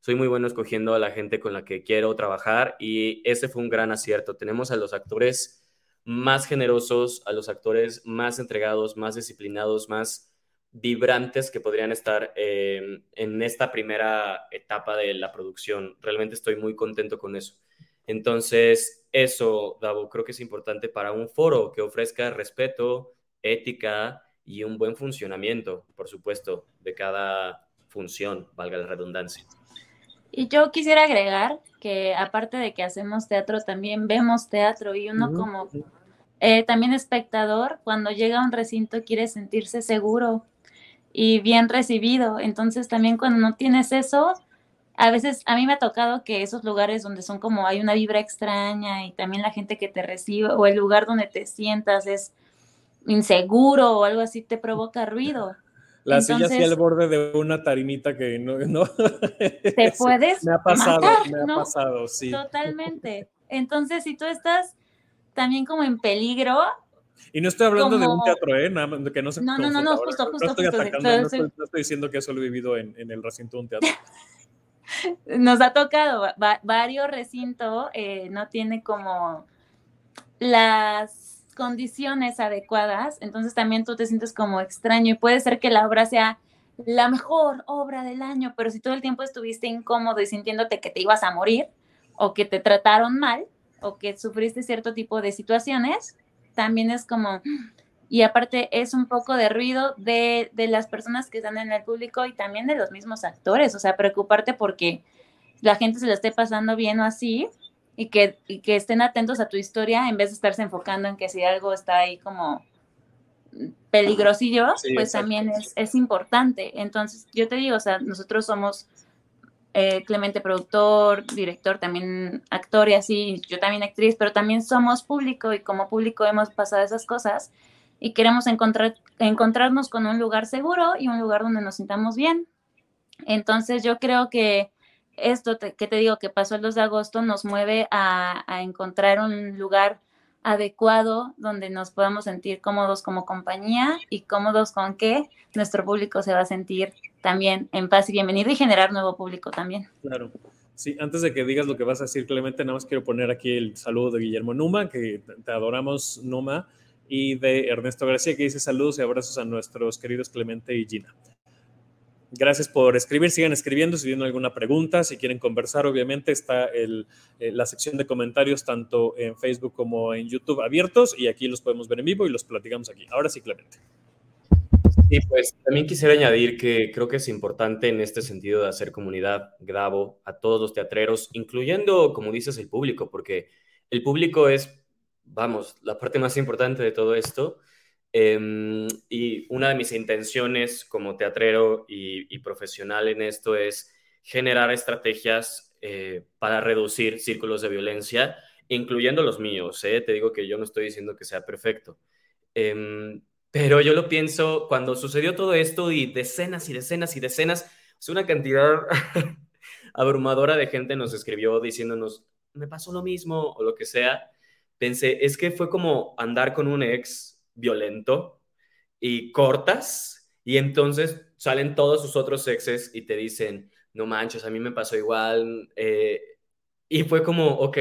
Soy muy bueno escogiendo a la gente con la que quiero trabajar y ese fue un gran acierto. Tenemos a los actores más generosos, a los actores más entregados, más disciplinados, más vibrantes que podrían estar eh, en esta primera etapa de la producción. Realmente estoy muy contento con eso. Entonces, eso, Davo, creo que es importante para un foro que ofrezca respeto, ética, y un buen funcionamiento, por supuesto, de cada función, valga la redundancia. Y yo quisiera agregar que aparte de que hacemos teatro, también vemos teatro y uno como eh, también espectador, cuando llega a un recinto quiere sentirse seguro y bien recibido. Entonces también cuando no tienes eso, a veces a mí me ha tocado que esos lugares donde son como hay una vibra extraña y también la gente que te recibe o el lugar donde te sientas es inseguro o algo así te provoca ruido. La silla así al borde de una tarimita que no... no te puedes Me ha pasado, me ha pasado, sí. Totalmente. Entonces, si tú estás también como en peligro... Y no estoy hablando de un teatro, ¿eh? Nada, que no se No, no, no, no, justo, justo, no estoy Atacando, no, estoy, no, estoy, diciendo que eso lo he vivido en, en el recinto de un teatro. Nos ha tocado, varios recintos eh, no tiene como las condiciones adecuadas, entonces también tú te sientes como extraño y puede ser que la obra sea la mejor obra del año, pero si todo el tiempo estuviste incómodo y sintiéndote que te ibas a morir o que te trataron mal o que sufriste cierto tipo de situaciones, también es como, y aparte es un poco de ruido de, de las personas que están en el público y también de los mismos actores, o sea, preocuparte porque la gente se lo esté pasando bien o así y que, y que estén atentos a tu historia en vez de estarse enfocando en que si algo está ahí como peligrosillo, pues también es, es, importante. Entonces, yo te digo, o sea, nosotros somos eh, Clemente productor, director, también actor y así, yo también actriz, pero también somos público y como público hemos pasado esas cosas y queremos encontrar, encontrarnos con un lugar seguro y un lugar donde nos sintamos bien. Entonces, yo creo que esto que te digo que pasó el 2 de agosto nos mueve a, a encontrar un lugar adecuado donde nos podamos sentir cómodos como compañía y cómodos con que nuestro público se va a sentir también en paz y bienvenido y generar nuevo público también. Claro. Sí, antes de que digas lo que vas a decir, Clemente, nada más quiero poner aquí el saludo de Guillermo Numa, que te adoramos, Numa, y de Ernesto García, que dice saludos y abrazos a nuestros queridos Clemente y Gina. Gracias por escribir, sigan escribiendo si tienen alguna pregunta, si quieren conversar, obviamente está eh, la sección de comentarios tanto en Facebook como en YouTube abiertos y aquí los podemos ver en vivo y los platicamos aquí. Ahora sí, Clemente. Sí, pues también quisiera añadir que creo que es importante en este sentido de hacer comunidad, grabo a todos los teatreros, incluyendo, como dices, el público, porque el público es, vamos, la parte más importante de todo esto Em, y una de mis intenciones como teatrero y, profesional en esto es generar estrategias eh, para reducir círculos de violencia, incluyendo los míos. ¿eh? Te digo que yo no estoy diciendo que sea perfecto. Em, pero yo lo pienso cuando sucedió todo esto y decenas y decenas y decenas, es una cantidad abrumadora de gente nos escribió diciéndonos, me pasó lo mismo o lo que sea. Pensé, es que fue como andar con un ex violento y cortas y entonces salen todos sus otros exes y te dicen, no manches, a mí me pasó igual. Eh, y fue como, ok,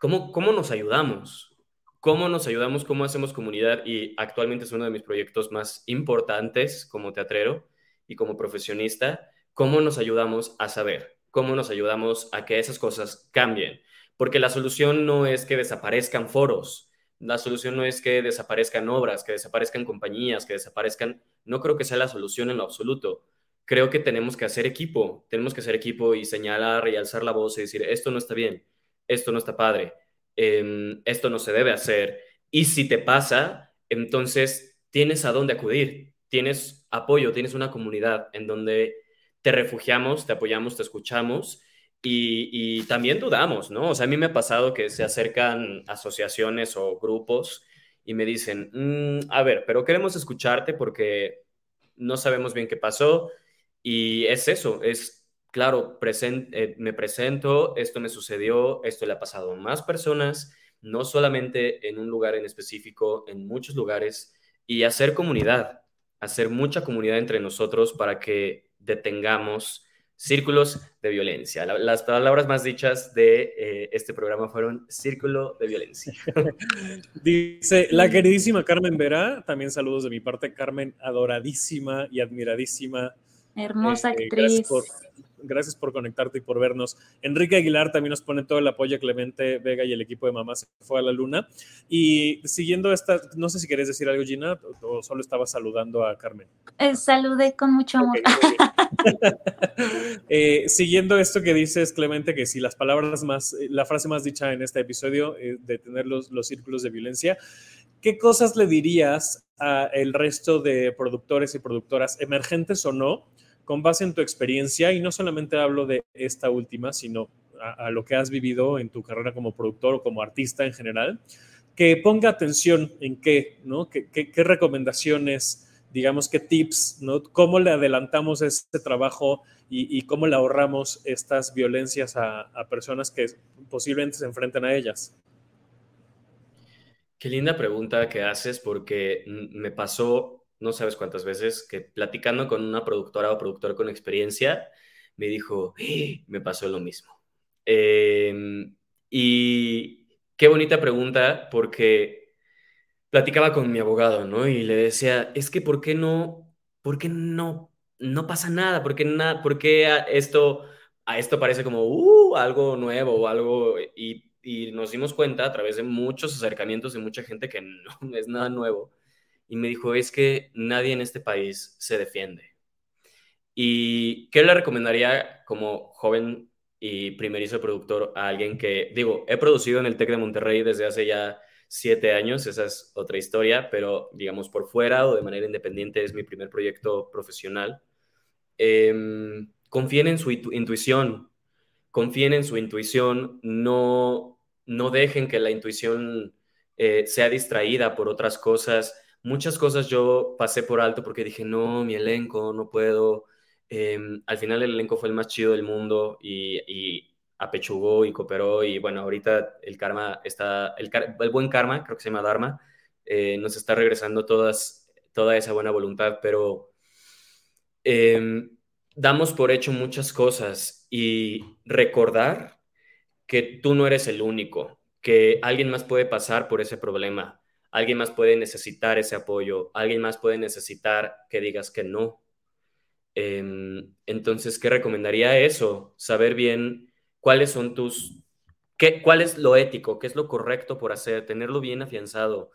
¿cómo, ¿cómo nos ayudamos? ¿Cómo nos ayudamos? ¿Cómo hacemos comunidad? Y actualmente es uno de mis proyectos más importantes como teatrero y como profesionista. ¿Cómo nos ayudamos a saber? ¿Cómo nos ayudamos a que esas cosas cambien? Porque la solución no es que desaparezcan foros, la solución no es que desaparezcan obras, que desaparezcan compañías, que desaparezcan... No creo que sea la solución en lo absoluto. Creo que tenemos que hacer equipo, tenemos que hacer equipo y señalar y alzar la voz y decir, esto no está bien, esto no está padre, em, esto no se debe hacer. Y si te pasa, entonces tienes a dónde acudir, tienes apoyo, tienes una comunidad en donde te refugiamos, te apoyamos, te escuchamos y, también dudamos, ¿no? O sea, a mí me ha pasado que se acercan asociaciones o grupos y me dicen, mm, a ver, pero queremos escucharte porque no sabemos bien qué pasó. Y es eso, es, claro, eh, me presento, esto me sucedió, esto le ha pasado a más personas, no solamente en un lugar en específico, en muchos lugares, y hacer comunidad, hacer mucha comunidad entre nosotros para que detengamos círculos de violencia. las palabras más dichas de eh, este programa fueron círculo de violencia. Dice la queridísima Carmen Vera, también saludos de mi parte, Carmen, adoradísima y admiradísima. Hermosa eh, actriz gracias por conectarte y por vernos. Enrique Aguilar también nos pone todo el apoyo a Clemente Vega y el equipo de Mamá se fue a la luna. Y siguiendo esta, no sé si querés decir algo, Gina, o solo estaba saludando a Carmen. Eh, saludé con mucho amor. Eh, siguiendo esto que dices, Clemente, que si las palabras más, eh, la frase más dicha en este episodio de tener los, los círculos de violencia, ¿qué cosas le dirías al resto de productores y productoras, emergentes o no, con base en tu experiencia, y no solamente hablo de esta última, sino a, lo que has vivido en tu carrera como productor o como artista en general, que ponga atención en qué, ¿no? ¿Qué, recomendaciones, digamos, qué tips, ¿no? ¿Cómo le adelantamos este trabajo y, cómo le ahorramos estas violencias a, a personas que posiblemente se enfrenten a ellas? Qué linda pregunta que haces porque me pasó no sabes cuántas veces, que platicando con una productora o productor con experiencia, me dijo, ¡Ah! me pasó lo mismo. Em, y qué bonita pregunta, porque platicaba con mi abogado, ¿no? Y le decía, es que ¿por qué no, por qué no, no pasa nada? ¿Por qué, nada por qué esto, a esto parece como uh, algo nuevo o algo? Y, y nos dimos cuenta a través de muchos acercamientos de mucha gente que no es nada nuevo. Y me dijo, es que nadie en este país se defiende. ¿Y qué le recomendaría como joven y primerizo productor a alguien que, digo, he producido en el TEC de Monterrey desde hace ya siete años, esa es otra historia, pero digamos por fuera o de manera independiente es mi primer proyecto profesional. Em, confíen en su intuición, confíen en su intuición, no, no dejen que la intuición eh, sea distraída por otras cosas. Muchas cosas yo pasé por alto porque dije, no, mi elenco, no puedo. Em, al final el elenco fue el más chido del mundo y, y apechugó y cooperó y bueno, ahorita el karma está, el, el buen karma, creo que se llama Dharma, eh, nos está regresando todas, toda esa buena voluntad, pero em, damos por hecho muchas cosas y recordar que tú no eres el único, que alguien más puede pasar por ese problema, alguien más puede necesitar ese apoyo, alguien más puede necesitar que digas que no. Em, entonces, ¿qué recomendaría eso? Saber bien cuáles son tus, qué, cuál es lo ético, qué es lo correcto por hacer, tenerlo bien afianzado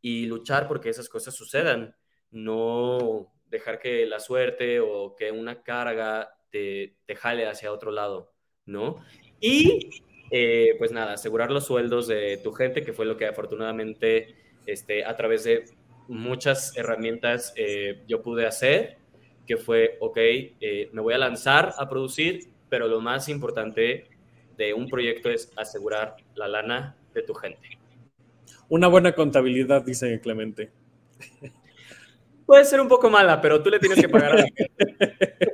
y luchar porque esas cosas sucedan, no dejar que la suerte o que una carga te, te jale hacia otro lado, ¿no? Y eh, pues nada, asegurar los sueldos de tu gente, que fue lo que afortunadamente este, a través de muchas herramientas eh, yo pude hacer, que fue, ok, eh, me voy a lanzar a producir, pero lo más importante de un proyecto es asegurar la lana de tu gente. Una buena contabilidad, dice Clemente. Puede ser un poco mala, pero tú le tienes que pagar a la gente.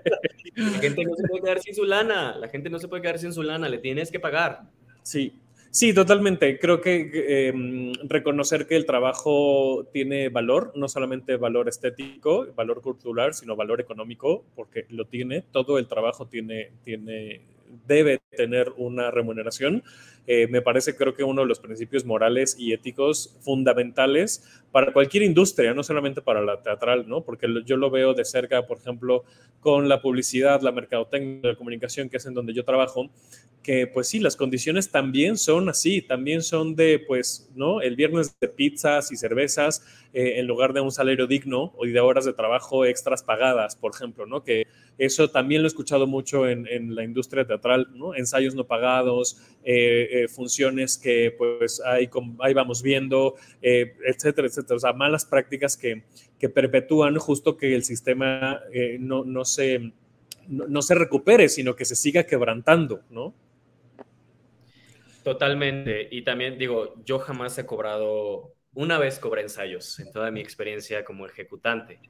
La gente no se puede quedar sin su lana, la gente no se puede quedar sin su lana, le tienes que pagar. Sí, Sí, totalmente. Creo que em, reconocer que el trabajo tiene valor, no solamente valor estético, valor cultural, sino valor económico, porque lo tiene. Todo el trabajo tiene, tiene debe tener una remuneración. Eh, me parece, creo que uno de los principios morales y éticos fundamentales para cualquier industria, no solamente para la teatral, ¿no? Porque yo lo veo de cerca, por ejemplo, con la publicidad, la mercadotecnia, la comunicación, que es en donde yo trabajo, que pues sí, las condiciones también son así, también son de, pues, ¿no? El viernes de pizzas y cervezas eh, en lugar de un salario digno o de horas de trabajo extras pagadas, por ejemplo, ¿no? Que eso también lo he escuchado mucho en, en la industria teatral, ¿no? Ensayos no pagados, eh, eh, funciones que pues ahí, ahí vamos viendo, eh, etcétera, etcétera. O sea, malas prácticas que, que perpetúan justo que el sistema no, no, se, no, se recupere, sino que se siga quebrantando, ¿no? Totalmente. Y también digo, yo jamás he cobrado, una vez cobré ensayos en toda mi experiencia como ejecutante.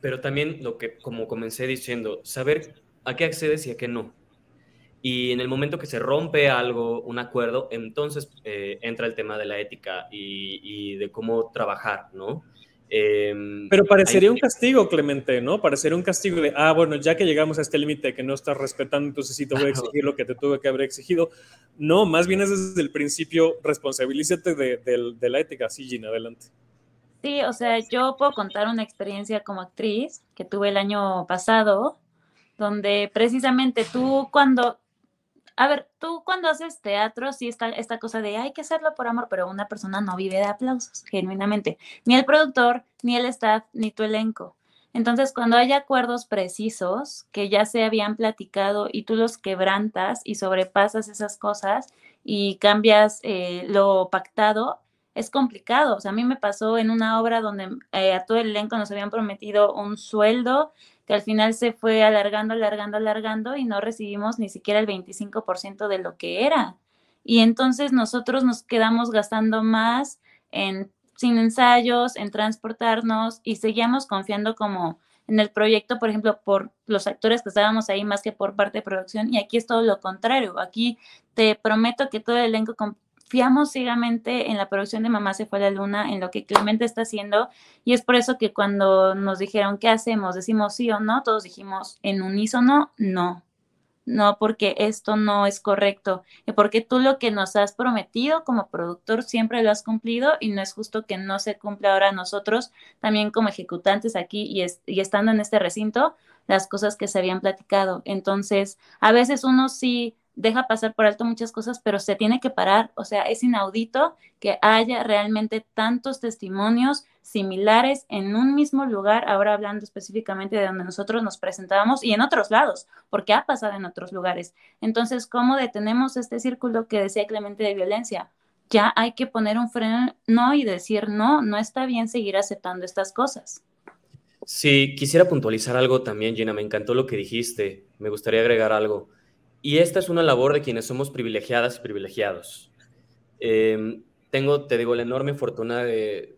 pero también lo que, como comencé diciendo, saber a qué accedes y a qué no. Y en el momento que se rompe algo, un acuerdo, entonces eh, entra el tema de la ética y, de cómo trabajar, ¿no? Em, Pero parecería un castigo, Clemente, ¿no? Parecería un castigo de, ah, bueno, ya que llegamos a este límite que no estás respetando, entonces sí te voy a exigir lo que te tuve que haber exigido. No, más bien es desde el principio, responsabilízate de, de la ética. Sí, Gina, adelante. Sí, o sea, yo puedo contar una experiencia como actriz que tuve el año pasado, donde precisamente tú cuando a ver, tú cuando haces teatro, sí está esta cosa de hay que hacerlo por amor, pero una persona no vive de aplausos, genuinamente. Ni el productor, ni el staff, ni tu elenco. Entonces, cuando hay acuerdos precisos que ya se habían platicado y tú los quebrantas y sobrepasas esas cosas y cambias eh, lo pactado, es complicado. O sea, a mí me pasó en una obra donde eh, a todo el elenco nos habían prometido un sueldo que al final se fue alargando, alargando, alargando y no recibimos ni siquiera el 25% de lo que era. Y entonces nosotros nos quedamos gastando más en sin ensayos, en transportarnos y seguíamos confiando como en el proyecto, por ejemplo, por los actores que estábamos ahí más que por parte de producción y aquí es todo lo contrario. Aquí te prometo que todo el elenco confiamos ciegamente en la producción de Mamá se fue a la luna, en lo que Clemente está haciendo, y es por eso que cuando nos dijeron qué hacemos, decimos sí o no, todos dijimos en unísono, no. no porque esto no es correcto, y porque tú lo que nos has prometido como productor siempre lo has cumplido y no es justo que no se cumpla ahora nosotros, también como ejecutantes aquí y, y estando en este recinto, las cosas que se habían platicado. Entonces, a veces uno sí deja pasar por alto muchas cosas, pero se tiene que parar. O sea, es inaudito que haya realmente tantos testimonios similares en un mismo lugar, ahora hablando específicamente de donde nosotros nos presentábamos y en otros lados, porque ha pasado en otros lugares. Entonces, ¿cómo detenemos este círculo que decía Clemente de violencia? Ya hay que poner un freno no y decir, no, no está bien seguir aceptando estas cosas. Sí, quisiera puntualizar algo también, Gina, me encantó lo que dijiste, me gustaría agregar algo. Y esta es una labor de quienes somos privilegiadas y privilegiados. Em, tengo, te digo, la enorme fortuna de,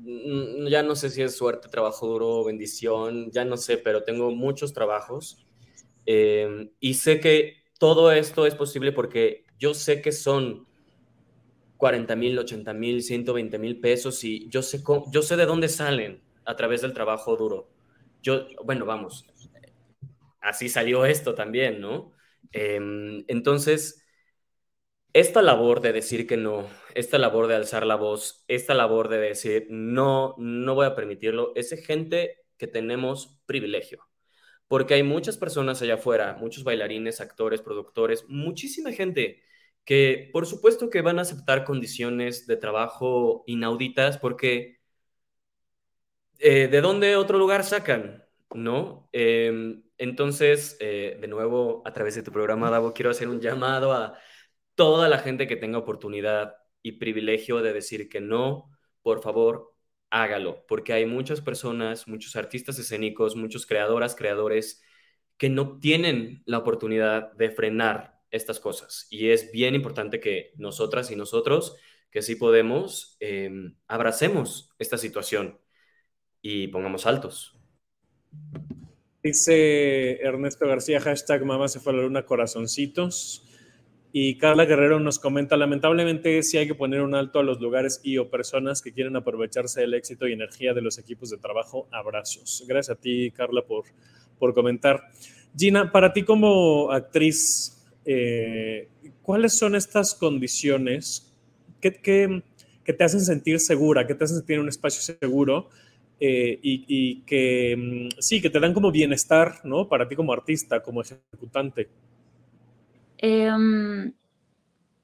mm, ya no sé si es suerte, trabajo duro, bendición, ya no sé, pero tengo muchos trabajos em, y sé que todo esto es posible porque yo sé que son 40 mil, 80 mil, 120 mil pesos y yo sé, yo sé de dónde salen a través del trabajo duro. Yo, bueno, vamos, así salió esto también, ¿no? Em, entonces, esta labor de decir que no, esta labor de alzar la voz, esta labor de decir no, no voy a permitirlo, es gente que tenemos privilegio. Porque hay muchas personas allá afuera, muchos bailarines, actores, productores, muchísima gente que por supuesto que van a aceptar condiciones de trabajo inauditas porque eh, ¿de dónde otro lugar sacan? ¿No? Em, entonces, eh, de nuevo, a través de tu programa, Davo, quiero hacer un llamado a toda la gente que tenga oportunidad y privilegio de decir que no, por favor, hágalo, porque hay muchas personas, muchos artistas escénicos, muchos creadoras, creadores que no tienen la oportunidad de frenar estas cosas. Y es bien importante que nosotras y nosotros, que sí podemos, em, abracemos esta situación y pongamos altos. Dice Ernesto García, hashtag mamá se fue a la luna, corazoncitos. Y Carla Guerrero nos comenta, lamentablemente sí hay que poner un alto a los lugares y o personas que quieren aprovecharse del éxito y energía de los equipos de trabajo. Abrazos. Gracias a ti, Carla, por, por comentar. Gina, para ti como actriz, eh, ¿cuáles son estas condiciones que, que, te hacen sentir segura, que te hacen sentir en un espacio seguro eh, y, que mm, sí, que te dan como bienestar, ¿no? Para ti como artista, como ejecutante. Em,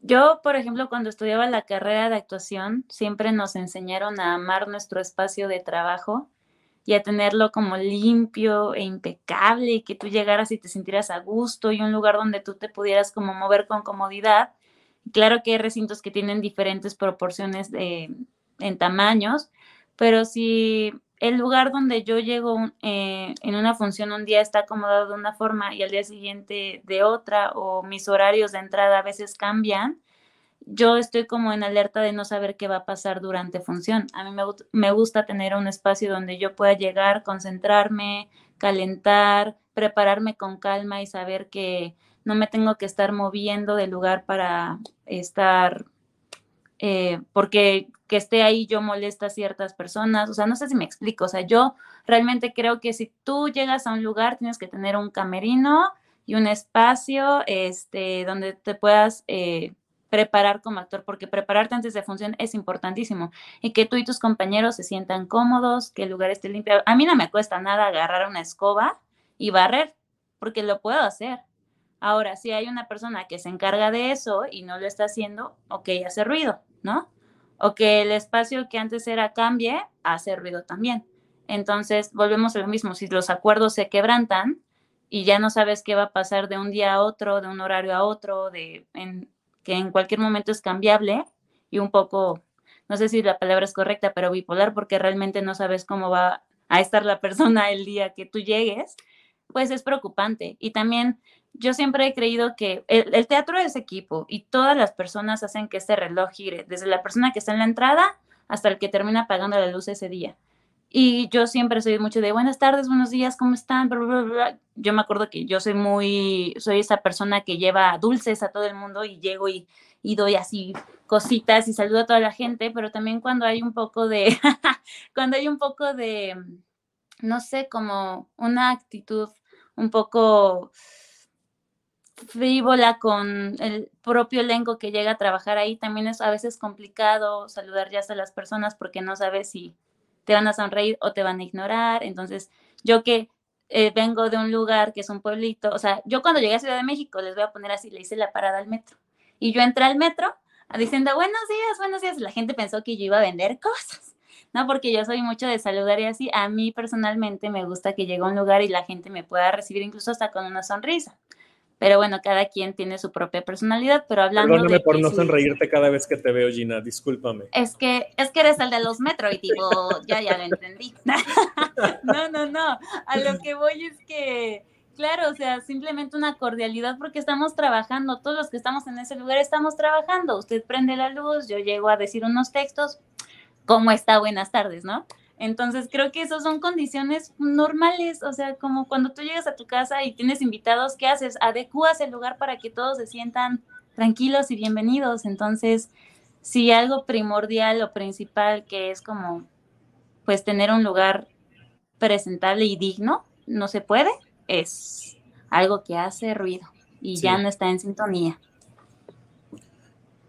yo, por ejemplo, cuando estudiaba la carrera de actuación, siempre nos enseñaron a amar nuestro espacio de trabajo y a tenerlo como limpio e impecable y que tú llegaras y te sintieras a gusto y un lugar donde tú te pudieras como mover con comodidad. Claro que hay recintos que tienen diferentes proporciones de, en tamaños, pero si el lugar donde yo llego eh, en una función un día está acomodado de una forma y al día siguiente de otra, o mis horarios de entrada a veces cambian, yo estoy como en alerta de no saber qué va a pasar durante función. A mí me, me gusta tener un espacio donde yo pueda llegar, concentrarme, calentar, prepararme con calma y saber que no me tengo que estar moviendo de lugar para estar eh, porque que esté ahí yo molesta a ciertas personas, o sea, no sé si me explico, o sea, yo realmente creo que si tú llegas a un lugar tienes que tener un camerino y un espacio este, donde te puedas eh, preparar como actor, porque prepararte antes de función es importantísimo y que tú y tus compañeros se sientan cómodos, que el lugar esté limpio. A mí no me cuesta nada agarrar una escoba y barrer, porque lo puedo hacer. Ahora, si hay una persona que se encarga de eso y no lo está haciendo, ok, hace ruido, ¿no? O que el espacio que antes era cambie, hace ruido también. Entonces, volvemos a lo mismo, si los acuerdos se quebrantan y ya no sabes qué va a pasar de un día a otro, de un horario a otro, de que en cualquier momento es cambiable y un poco, no sé si la palabra es correcta, pero bipolar, porque realmente no sabes cómo va a estar la persona el día que tú llegues, pues es preocupante. Y también yo siempre he creído que el, teatro es equipo y todas las personas hacen que este reloj gire, desde la persona que está en la entrada hasta el que termina apagando la luz ese día. Y yo siempre soy mucho de buenas tardes, buenos días, ¿cómo están? Yo me acuerdo que yo soy muy, soy esa persona que lleva dulces a todo el mundo y llego y, y doy así cositas y saludo a toda la gente, pero también cuando hay un poco de, cuando hay un poco de, no sé, como una actitud un poco frívola con el propio elenco que llega a trabajar ahí, también es a veces complicado saludar ya a las personas porque no sabes si te van a sonreír o te van a ignorar. Entonces, yo que eh, vengo de un lugar que es un pueblito, o sea, yo cuando llegué a Ciudad de México, les voy a poner así, le hice la parada al metro. Y yo entré al metro diciendo, buenos días, buenos días. La gente pensó que yo iba a vender cosas, ¿no? Porque yo soy mucho de saludar y así. A mí personalmente me gusta que llegue a un lugar y la gente me pueda recibir incluso hasta con una sonrisa. Pero bueno, cada quien tiene su propia personalidad, pero hablando Perdóname por no sonreírte cada vez que te veo, Gina, discúlpame. Es que, es que eres el de los metro y tipo, ya, ya lo entendí. no, no, no, a lo que voy es que, claro, o sea, simplemente una cordialidad porque estamos trabajando, todos los que estamos en ese lugar estamos trabajando. Usted prende la luz, yo llego a decir unos textos, ¿cómo está? Buenas tardes, ¿no? Entonces creo que esas son condiciones normales, o sea, como cuando tú llegas a tu casa y tienes invitados, ¿qué haces? Adecuas el lugar para que todos se sientan tranquilos y bienvenidos. Entonces, si algo primordial o principal que es como, pues tener un lugar presentable y digno, no se puede, es algo que hace ruido y ya no está en sintonía.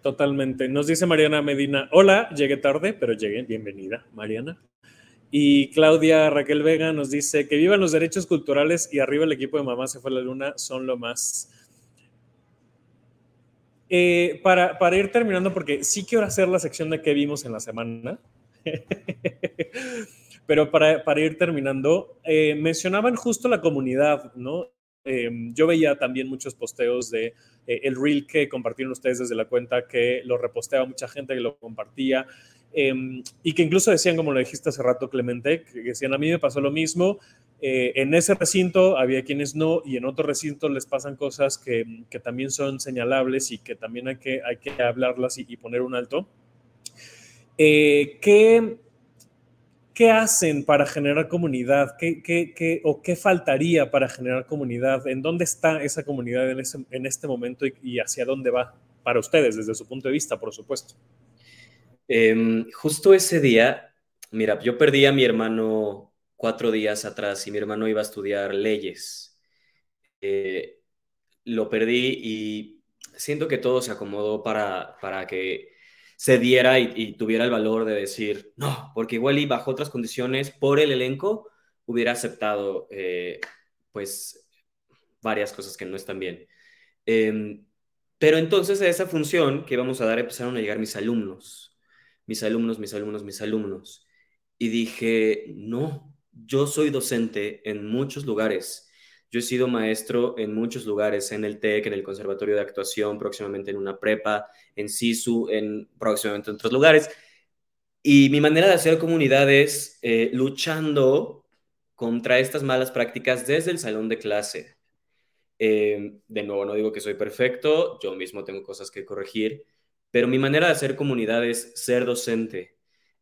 Totalmente. Nos dice Mariana Medina, hola, llegué tarde, pero llegué, bienvenida, Mariana. Y Claudia Raquel Vega nos dice que vivan los derechos culturales y arriba el equipo de Mamá se fue a la luna, son lo más. Eh, para, ir terminando, porque sí quiero hacer la sección de qué vimos en la semana, pero para, ir terminando, eh, mencionaban justo la comunidad, ¿no? Em, yo veía también muchos posteos de eh, el reel que compartieron ustedes desde la cuenta, que lo reposteaba mucha gente que lo compartía. Em, y que incluso decían, como lo dijiste hace rato, Clemente, que decían, a mí me pasó lo mismo, eh, en ese recinto había quienes no, y en otro recinto les pasan cosas que, que también son señalables y que también hay que, hay que hablarlas y, poner un alto. Eh, ¿qué, ¿Qué hacen para generar comunidad? ¿Qué, qué, qué, o qué faltaría para generar comunidad? ¿En dónde está esa comunidad en, ese, en este momento y, hacia dónde va? Para ustedes, desde su punto de vista, por supuesto. Em, justo ese día, mira, yo perdí a mi hermano cuatro días atrás y mi hermano iba a estudiar leyes. Eh, lo perdí y siento que todo se acomodó para, para que se diera y, tuviera el valor de decir, no, porque igual y bajo otras condiciones, por el elenco, hubiera aceptado, eh, pues, varias cosas que no están bien. Em, pero entonces a esa función que íbamos a dar empezaron a llegar mis alumnos mis alumnos, mis alumnos, mis alumnos. Y dije, no, yo soy docente en muchos lugares. Yo he sido maestro en muchos lugares, en el TEC, en el Conservatorio de Actuación, próximamente en una prepa, en SISU, en, próximamente en otros lugares. Y mi manera de hacer comunidad es eh, luchando contra estas malas prácticas desde el salón de clase. Eh, de nuevo, no digo que soy perfecto, yo mismo tengo cosas que corregir, pero mi manera de hacer comunidad es ser docente,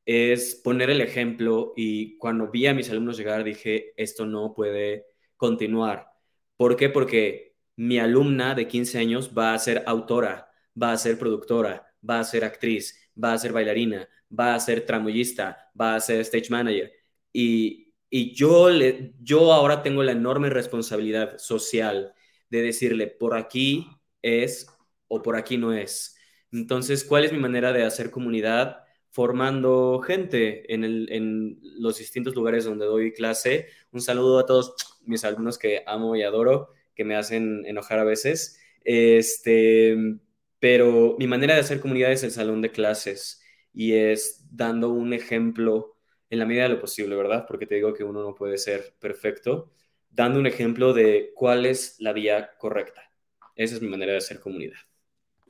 es poner el ejemplo y cuando vi a mis alumnos llegar dije, esto no puede continuar. ¿Por qué? Porque mi alumna de 15 años va a ser autora, va a ser productora, va a ser actriz, va a ser bailarina, va a ser tramoyista, va a ser stage manager. Y, y yo, le, yo ahora tengo la enorme responsabilidad social de decirle, por aquí es o por aquí no es entonces, ¿cuál es mi manera de hacer comunidad? Formando gente en, los distintos lugares donde doy clase. Un saludo a todos mis alumnos que amo y adoro, que me hacen enojar a veces. Este, pero mi manera de hacer comunidad es el salón de clases y es dando un ejemplo en la medida de lo posible, ¿verdad? Porque te digo que uno no puede ser perfecto, dando un ejemplo de cuál es la vía correcta. Esa es mi manera de hacer comunidad.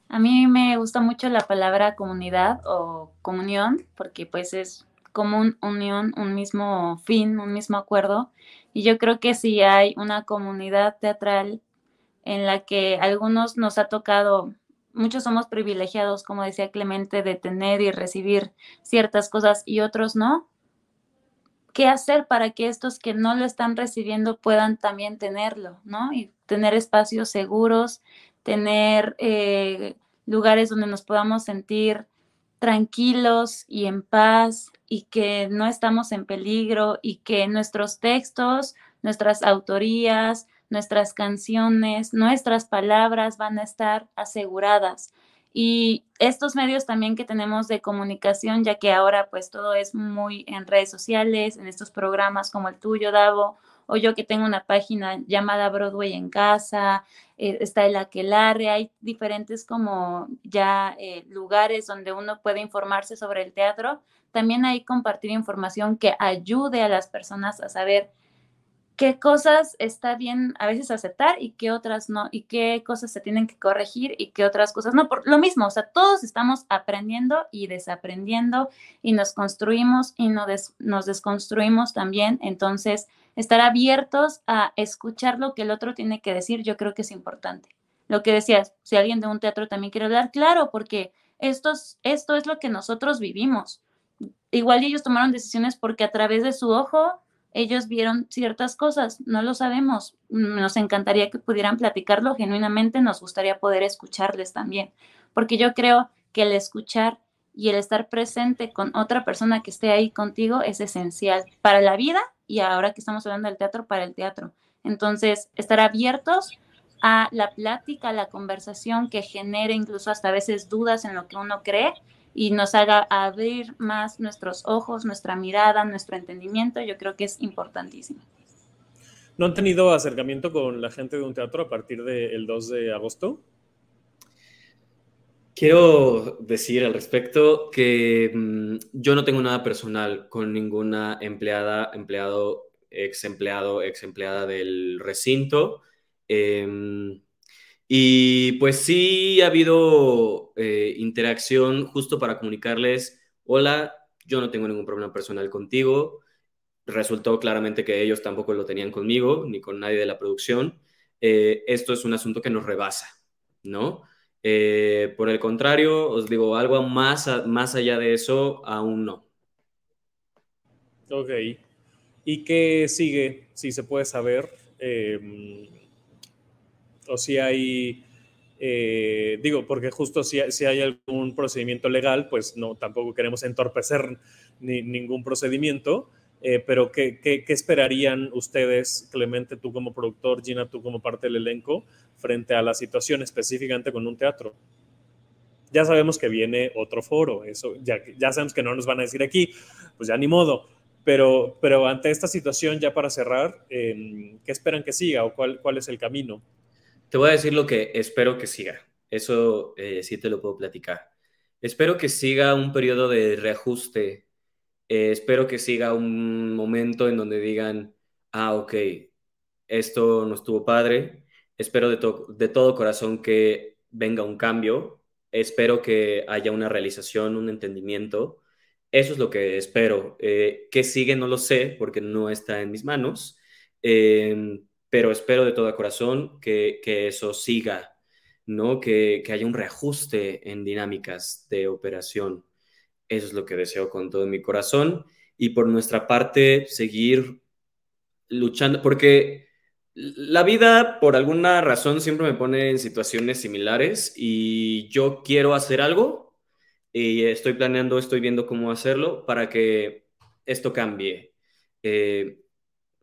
A mí me gusta mucho la palabra comunidad o comunión, porque pues es como una unión, un mismo fin, un mismo acuerdo. Y yo creo que si hay una comunidad teatral en la que algunos nos ha tocado, muchos somos privilegiados, como decía Clemente, de tener y recibir ciertas cosas y otros no. ¿Qué hacer para que estos que no lo están recibiendo puedan también tenerlo, ¿no? Y tener espacios seguros, tener eh, lugares donde nos podamos sentir tranquilos y en paz y que no estamos en peligro y que nuestros textos, nuestras autorías, nuestras canciones, nuestras palabras van a estar aseguradas. Y estos medios también que tenemos de comunicación, ya que ahora pues todo es muy en redes sociales, en estos programas como el tuyo, Davo, o yo que tengo una página llamada Broadway en casa, eh, está el Aquelarre, hay diferentes como ya eh, lugares donde uno puede informarse sobre el teatro. También hay compartir información que ayude a las personas a saber qué cosas está bien a veces aceptar y qué otras no, y qué cosas se tienen que corregir y qué otras cosas no. Por lo mismo, o sea, todos estamos aprendiendo y desaprendiendo y nos construimos y nos desconstruimos también. Entonces, estar abiertos a escuchar lo que el otro tiene que decir, yo creo que es importante. Lo que decías, si alguien de un teatro también quiere hablar, claro, porque esto es, esto es lo que nosotros vivimos. Igual ellos tomaron decisiones porque a través de su ojo ellos vieron ciertas cosas, no lo sabemos. Nos encantaría que pudieran platicarlo genuinamente, nos gustaría poder escucharles también, porque yo creo que el escuchar y el estar presente con otra persona que esté ahí contigo es esencial para la vida y ahora que estamos hablando del teatro, para el teatro. Entonces, estar abiertos a la plática, a la conversación que genere incluso hasta a veces dudas en lo que uno cree y nos haga abrir más nuestros ojos, nuestra mirada, nuestro entendimiento, yo creo que es importantísimo. ¿No han tenido acercamiento con la gente de un teatro a partir del 2 de agosto? Quiero decir al respecto que mm, yo no tengo nada personal con ninguna empleada, empleado, ex empleado, ex empleada del recinto. Em, y pues sí ha habido eh, interacción justo para comunicarles, hola, yo no tengo ningún problema personal contigo. Resultó claramente que ellos tampoco lo tenían conmigo, ni con nadie de la producción. Eh, esto es un asunto que nos rebasa, ¿no? Eh, por el contrario, os digo, algo más, más allá de eso, aún no. Ok. ¿Y qué sigue, si se puede saber? Em, o si hay, eh, digo, porque justo si, si, hay algún procedimiento legal, pues no, tampoco queremos entorpecer ni, ningún procedimiento. Eh, pero ¿qué, ¿qué, esperarían ustedes, Clemente, tú como productor, Gina, tú como parte del elenco, frente a la situación específicamente con un teatro? Ya sabemos que viene otro foro, eso ya, ya sabemos que no nos van a decir aquí, pues ya ni modo, pero, pero ante esta situación, ya para cerrar, em, ¿qué esperan que siga o cuál, cuál es el camino? Te voy a decir lo que espero que siga, eso eh, sí te lo puedo platicar. Espero que siga un periodo de reajuste eh, espero que siga un momento en donde digan, ah, ok, esto no estuvo padre. Espero de, de todo corazón que venga un cambio. Espero que haya una realización, un entendimiento. Eso es lo que espero. Eh, ¿Qué sigue? No lo sé porque no está en mis manos. Em, pero espero de todo corazón que, que eso siga, ¿no? Que, que haya un reajuste en dinámicas de operación. Eso es lo que deseo con todo mi corazón. Y por nuestra parte, seguir luchando, porque la vida, por alguna razón, siempre me pone en situaciones similares y yo quiero hacer algo y estoy planeando, estoy viendo cómo hacerlo para que esto cambie eh,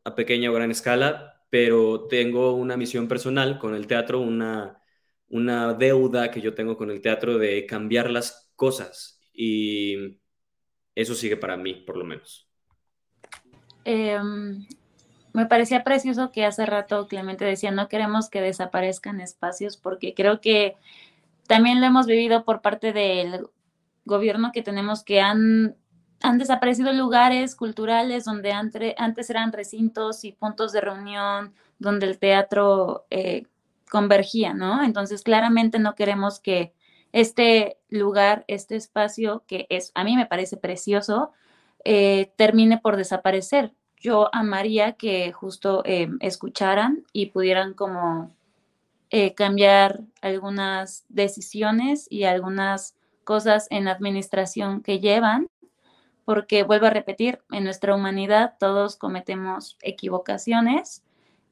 a pequeña o gran escala, pero tengo una misión personal con el teatro, una, una deuda que yo tengo con el teatro de cambiar las cosas y eso sigue para mí, por lo menos. Em, me parecía precioso que hace rato Clemente decía, no queremos que desaparezcan espacios porque creo que también lo hemos vivido por parte del gobierno que tenemos que han, han desaparecido lugares culturales donde antes eran recintos y puntos de reunión, donde el teatro eh, convergía, ¿no? Entonces claramente no queremos que este lugar, este espacio que es, a mí me parece precioso, eh, termine por desaparecer. Yo amaría que justo eh, escucharan y pudieran como eh, cambiar algunas decisiones y algunas cosas en administración que llevan, porque vuelvo a repetir, en nuestra humanidad todos cometemos equivocaciones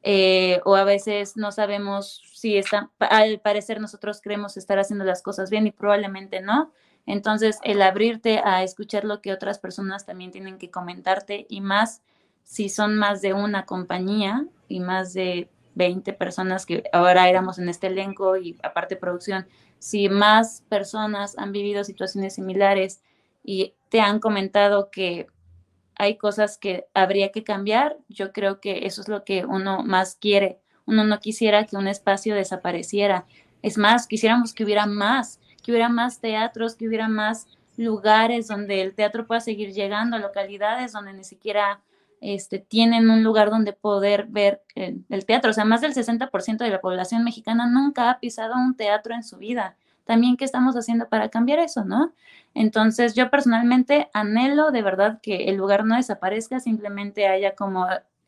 eh, o a veces no sabemos si está, al parecer nosotros creemos estar haciendo las cosas bien y probablemente no. Entonces, el abrirte a escuchar lo que otras personas también tienen que comentarte y más si son más de una compañía y más de 20 personas que ahora éramos en este elenco y aparte producción, si más personas han vivido situaciones similares y te han comentado que hay cosas que habría que cambiar, yo creo que eso es lo que uno más quiere. Uno no quisiera que un espacio desapareciera. Es más, quisiéramos que hubiera más, que hubiera más teatros, que hubiera más lugares donde el teatro pueda seguir llegando, a localidades donde ni siquiera este, tienen un lugar donde poder ver el, teatro. O sea, más del 60% de la población mexicana nunca ha pisado un teatro en su vida. También, ¿qué estamos haciendo para cambiar eso, no? Entonces, yo personalmente anhelo de verdad que el lugar no desaparezca, simplemente haya como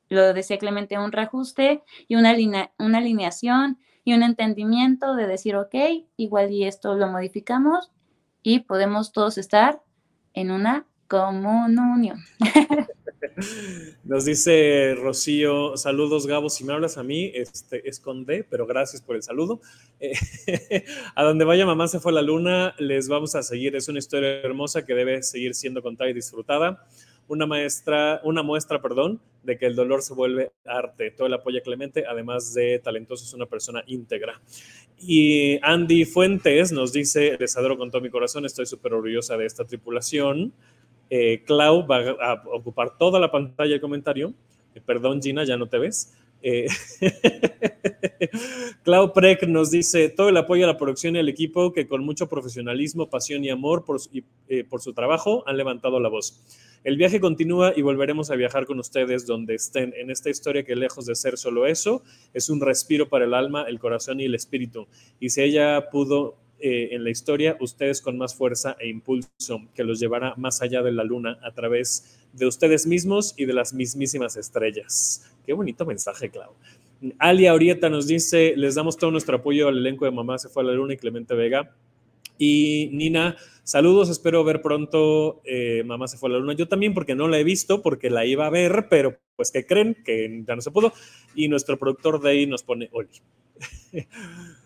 lo decía Clemente, un reajuste y una, una alineación y un entendimiento de decir, ok, igual y esto lo modificamos y podemos todos estar en una comunión. Nos dice Rocío, saludos Gabo, si me hablas a mí, este, esconde, pero gracias por el saludo. a donde vaya mamá se fue la luna, les vamos a seguir, es una historia hermosa que debe seguir siendo contada y disfrutada. Una maestra, una muestra, perdón, de que el dolor se vuelve arte. Todo el apoyo a Clemente, además de talentoso, es una persona íntegra. Y Andy Fuentes nos dice, les adoro con todo mi corazón, estoy súper orgullosa de esta tripulación. Eh, Clau va a ocupar toda la pantalla de comentario. Eh, perdón, Gina, ya no te ves. Eh, Clau Preck nos dice todo el apoyo a la producción y al equipo que con mucho profesionalismo, pasión y amor por, por su trabajo han levantado la voz. El viaje continúa y volveremos a viajar con ustedes donde estén en esta historia que lejos de ser solo eso, es un respiro para el alma, el corazón y el espíritu. Y si ella pudo eh, en la historia, ustedes con más fuerza e impulso que los llevará más allá de la luna a través de ustedes mismos y de las mismísimas estrellas. Qué bonito mensaje, Clau. Alia Orieta nos dice, les damos todo nuestro apoyo al elenco de Mamá se fue a la luna y Clemente Vega. Y Nina, saludos, espero ver pronto eh, Mamá se fue a la luna. Yo también porque no la he visto, porque la iba a ver, pero pues que creen que ya no se pudo. Y nuestro productor de ahí nos pone Oli.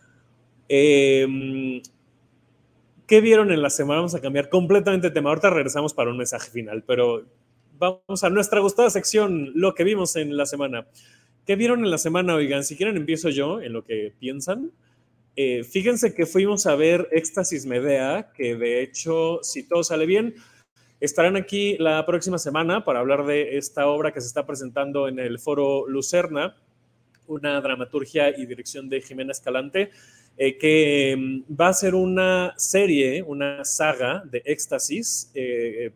Em, ¿Qué vieron en la semana? Vamos a cambiar completamente de tema. Ahorita regresamos para un mensaje final, pero vamos a nuestra gustada sección, lo que vimos en la semana. ¿Qué vieron en la semana? Oigan, si quieren empiezo yo en lo que piensan. Eh, fíjense que fuimos a ver Éxtasis Medea, que de hecho, si todo sale bien, estarán aquí la próxima semana para hablar de esta obra que se está presentando en el Foro Lucerna, una dramaturgia y dirección de Jimena Escalante. Eh, que mm, va a ser una serie, una saga de éxtasis, eh,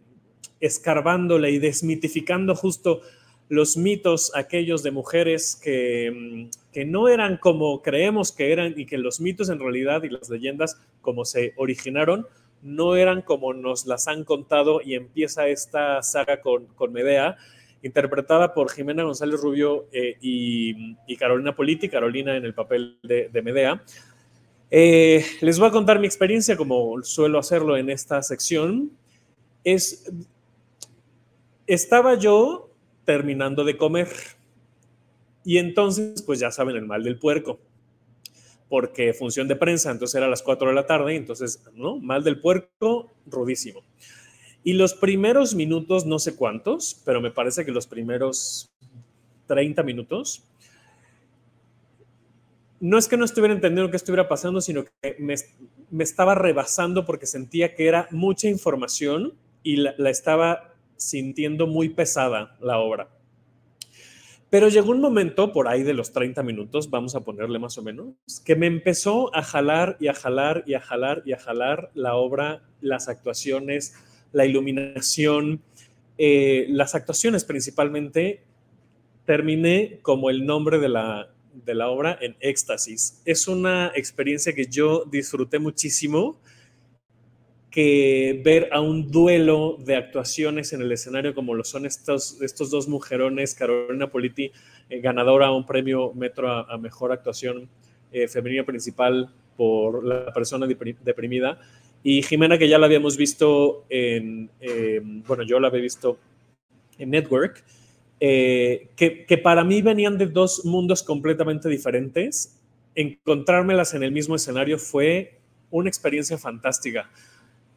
y desmitificando justo los mitos aquellos de mujeres que, mm, que, no eran como creemos que eran y que los mitos en realidad y las leyendas como se originaron no eran como nos las han contado y empieza esta saga con, con Medea, interpretada por Jimena González Rubio eh, y, Carolina Politi, Carolina en el papel de, de Medea. Eh, les voy a contar mi experiencia como suelo hacerlo en esta sección. Es, estaba yo terminando de comer y entonces, pues ya saben, el mal del puerco, porque función de prensa, entonces era a las 4 de la tarde, entonces, ¿no? Mal del puerco, rudísimo. Y los primeros minutos, no sé cuántos, pero me parece que los primeros 30 minutos, no es que no estuviera entendiendo qué estuviera pasando, sino que me, estaba rebasando porque sentía que era mucha información y la, estaba sintiendo muy pesada la obra. Pero llegó un momento, por ahí de los 30 minutos, vamos a ponerle más o menos, que me empezó a jalar y a jalar y a jalar y a jalar la obra, las actuaciones, la iluminación, eh, las actuaciones principalmente. Terminé como el nombre de la, de la obra en éxtasis. Es una experiencia que yo disfruté muchísimo, que ver a un duelo de actuaciones en el escenario como lo son estos, estos dos mujerones, Carolina Politi, eh, ganadora a un premio Metro a, Mejor Actuación eh, Femenina Principal por la persona deprimida, y Jimena, que ya la habíamos visto en, eh, bueno, yo la había visto en Network, eh, que, para mí venían de dos mundos completamente diferentes. Encontrármelas en el mismo escenario fue una experiencia fantástica.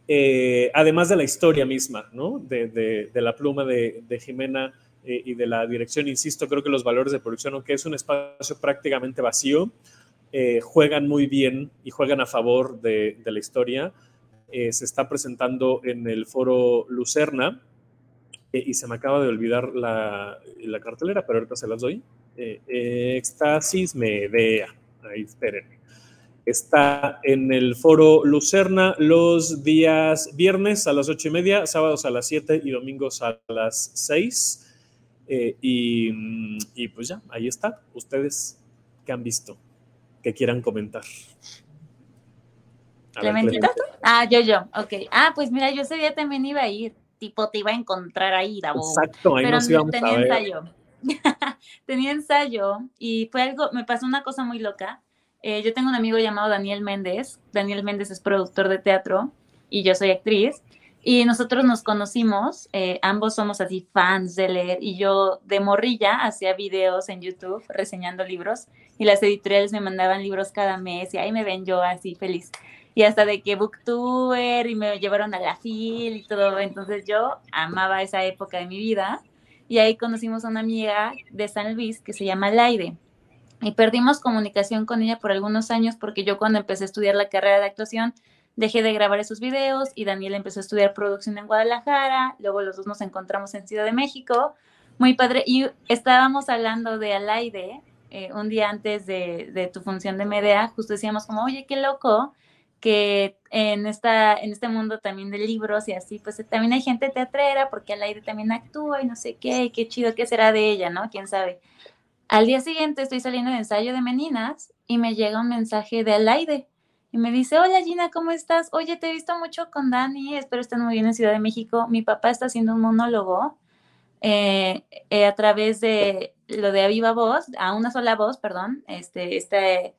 Eh, además de la historia misma, ¿no? De, la pluma de, Jimena eh, y de la dirección, insisto, creo que los valores de producción, aunque es un espacio prácticamente vacío, juegan muy bien y juegan a favor de, la historia. Se está presentando en el foro Lucerna y se me acaba de olvidar la, la, cartelera, pero ahorita se las doy. Éxtasis Medea. Ahí espérenme. Está en el foro Lucerna los días viernes a las ocho y media, sábados a las 7 y domingos a las 6. Eh, y, pues ya, ahí está. Ustedes que han visto, que quieran comentar. ¿Clementita? Ah, yo, yo, ok. Ah, pues mira, yo ese día también iba a ir. Tipo, te iba a encontrar ahí, Exacto, ahí nos íbamos tenía ensayo. tenía ensayo y fue algo, me pasó una cosa muy loca eh, yo tengo un amigo llamado Daniel Méndez. Daniel Méndez es productor de teatro y yo soy actriz. Y nosotros nos conocimos, eh, ambos somos así fans de leer y yo de morrilla hacía videos en YouTube reseñando libros y las editoriales me mandaban libros cada mes y ahí me ven yo así feliz. Y hasta de que booktuber y me llevaron a la FIL y todo. Entonces yo amaba esa época de mi vida. Y ahí conocimos a una amiga de San Luis que se llama Laide. Y perdimos comunicación con ella por algunos años porque yo cuando empecé a estudiar la carrera de actuación dejé de grabar esos videos y Daniel empezó a estudiar producción en Guadalajara, luego los dos nos encontramos en Ciudad de México, muy padre, y estábamos hablando de Alaide eh, un día antes de, de, tu función de Medea, justo decíamos como, oye, qué loco que en, esta, en este mundo también de libros y así, pues también hay gente teatrera porque Alaide también actúa y no sé qué, y qué chido que será de ella, ¿no? ¿Quién sabe? Al día siguiente estoy saliendo de ensayo de meninas y me llega un mensaje de Alaide y me dice, hola Gina, ¿cómo estás? Oye, te he visto mucho con Dani, espero estén muy bien en Ciudad de México. Mi papá está haciendo un monólogo eh, eh, a través de lo de a viva voz, a una sola voz, perdón, este, este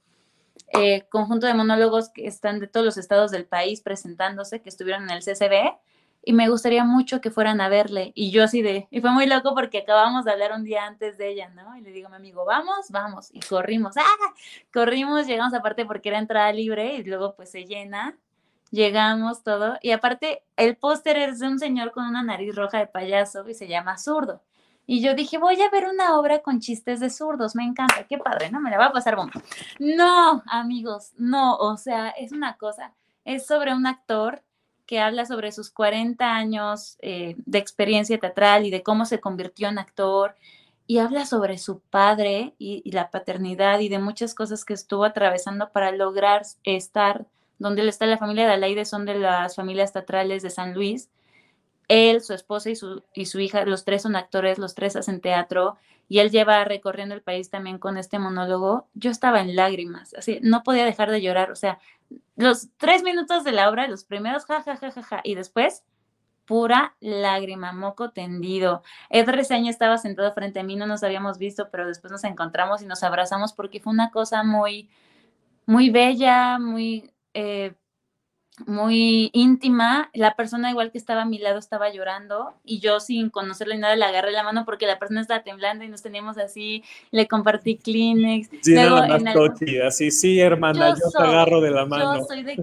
eh, conjunto de monólogos que están de todos los estados del país presentándose, que estuvieron en el CCB y me gustaría mucho que fueran a verle. Y yo así de, y fue muy loco porque acabamos de hablar un día antes de ella, ¿no? Y le digo a mi amigo, vamos, vamos. Y corrimos, ¡ah! Corrimos, llegamos aparte porque era entrada libre y luego pues se llena. Llegamos todo. Y aparte, el póster es de un señor con una nariz roja de payaso y se llama Zurdo. Y yo dije, voy a ver una obra con chistes de zurdos, me encanta, qué padre, ¿no? Me la va a pasar bomba. No, amigos, no, o sea, es una cosa, es sobre un actor que habla sobre sus 40 años eh, de experiencia teatral y de cómo se convirtió en actor, y habla sobre su padre y, la paternidad y de muchas cosas que estuvo atravesando para lograr estar donde está. La familia de Alaide son de las familias teatrales de San Luis. Él, su esposa y su, y su hija, los tres son actores, los tres hacen teatro y él lleva recorriendo el país también con este monólogo. Yo estaba en lágrimas, así, no podía dejar de llorar, o sea, los tres minutos de la obra, los primeros, ja, ja, ja, ja, ja, y después, pura lágrima, moco tendido. Ed Reseña estaba sentado frente a mí, no nos habíamos visto, pero después nos encontramos y nos abrazamos porque fue una cosa muy, muy bella, muy... Eh, muy íntima, la persona igual que estaba a mi lado estaba llorando y yo sin conocerle nada le agarré la mano porque la persona estaba temblando y nos teníamos así, le compartí Kleenex. Sí, Luego, así, sí, hermana, yo, te agarro de la mano. Yo soy de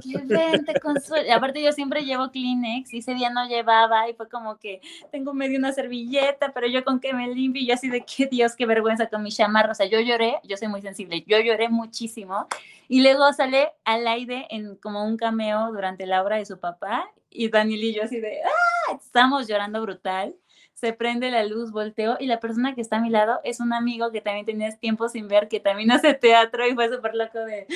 consuelo. Aparte yo siempre llevo Kleenex y ese día no llevaba y fue como que tengo medio una servilleta, pero yo con que me limpio y yo así de qué Dios, qué vergüenza con mi chamarra. O sea, yo lloré, yo soy muy sensible, yo lloré muchísimo y luego sale al aire en como un cameo durante la obra de su papá y Daniel y yo así de, ¡ah! Estamos llorando brutal. Se prende la luz, volteo y la persona que está a mi lado es un amigo que también tenías tiempo sin ver, que también hace teatro y fue súper loco de,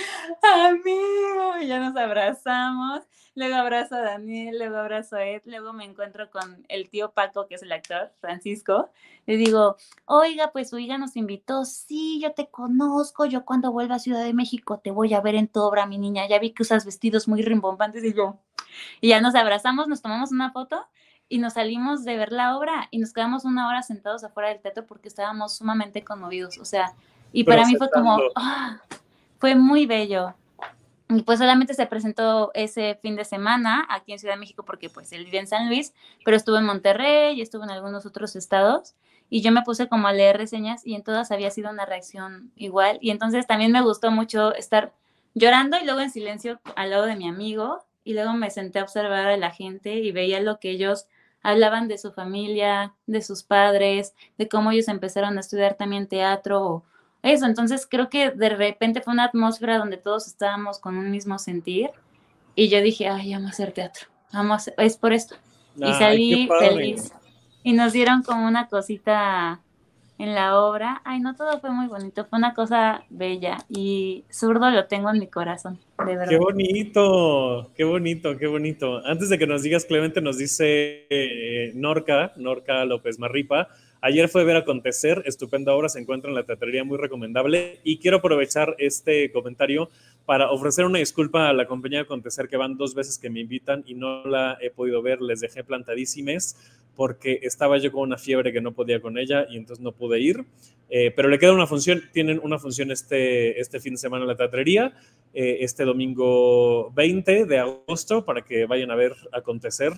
amigo, y ya nos abrazamos. Luego abrazo a Daniel, luego abrazo a Ed, luego me encuentro con el tío Paco, que es el actor, Francisco. Le digo, oiga, pues su hija nos invitó, sí, yo te conozco, yo cuando vuelva a Ciudad de México te voy a ver en tu obra, mi niña, ya vi que usas vestidos muy rimbombantes y yo. Y ya nos abrazamos, nos tomamos una foto y nos salimos de ver la obra y nos quedamos una hora sentados afuera del teatro porque estábamos sumamente conmovidos, o sea, y para mí fue como, ah, fue muy bello. Y pues solamente se presentó ese fin de semana aquí en Ciudad de México porque pues él vive en San Luis, pero estuvo en Monterrey y estuvo en algunos otros estados. Y yo me puse como a leer reseñas y en todas había sido una reacción igual. Y entonces también me gustó mucho estar llorando y luego en silencio al lado de mi amigo y luego me senté a observar a la gente y veía lo que ellos hablaban de su familia, de sus padres, de cómo ellos empezaron a estudiar también teatro, eso, entonces creo que de repente fue una atmósfera donde todos estábamos con un mismo sentir y yo dije, ay, vamos a hacer teatro, vamos, es por esto. y salí feliz. Y nos dieron como una cosita en la obra. Ay, no todo fue muy bonito, fue una cosa bella y zurdo lo tengo en mi corazón, de verdad. Qué bonito, qué bonito, qué bonito. Antes de que nos digas, Clemente, nos dice eh, Norca, Norca López Marripa. Ayer fue ver acontecer, estupenda obra, se encuentra en la teatrería, muy recomendable. Y quiero aprovechar este comentario para ofrecer una disculpa a la compañía de acontecer, que van dos veces que me invitan y no la he podido ver, les dejé plantadísimas porque estaba yo con una fiebre que no podía con ella y entonces no pude ir. Eh, pero le queda una función, tienen una función este, este fin de semana en la teatrería, eh, este domingo 20 de agosto, para que vayan a ver acontecer,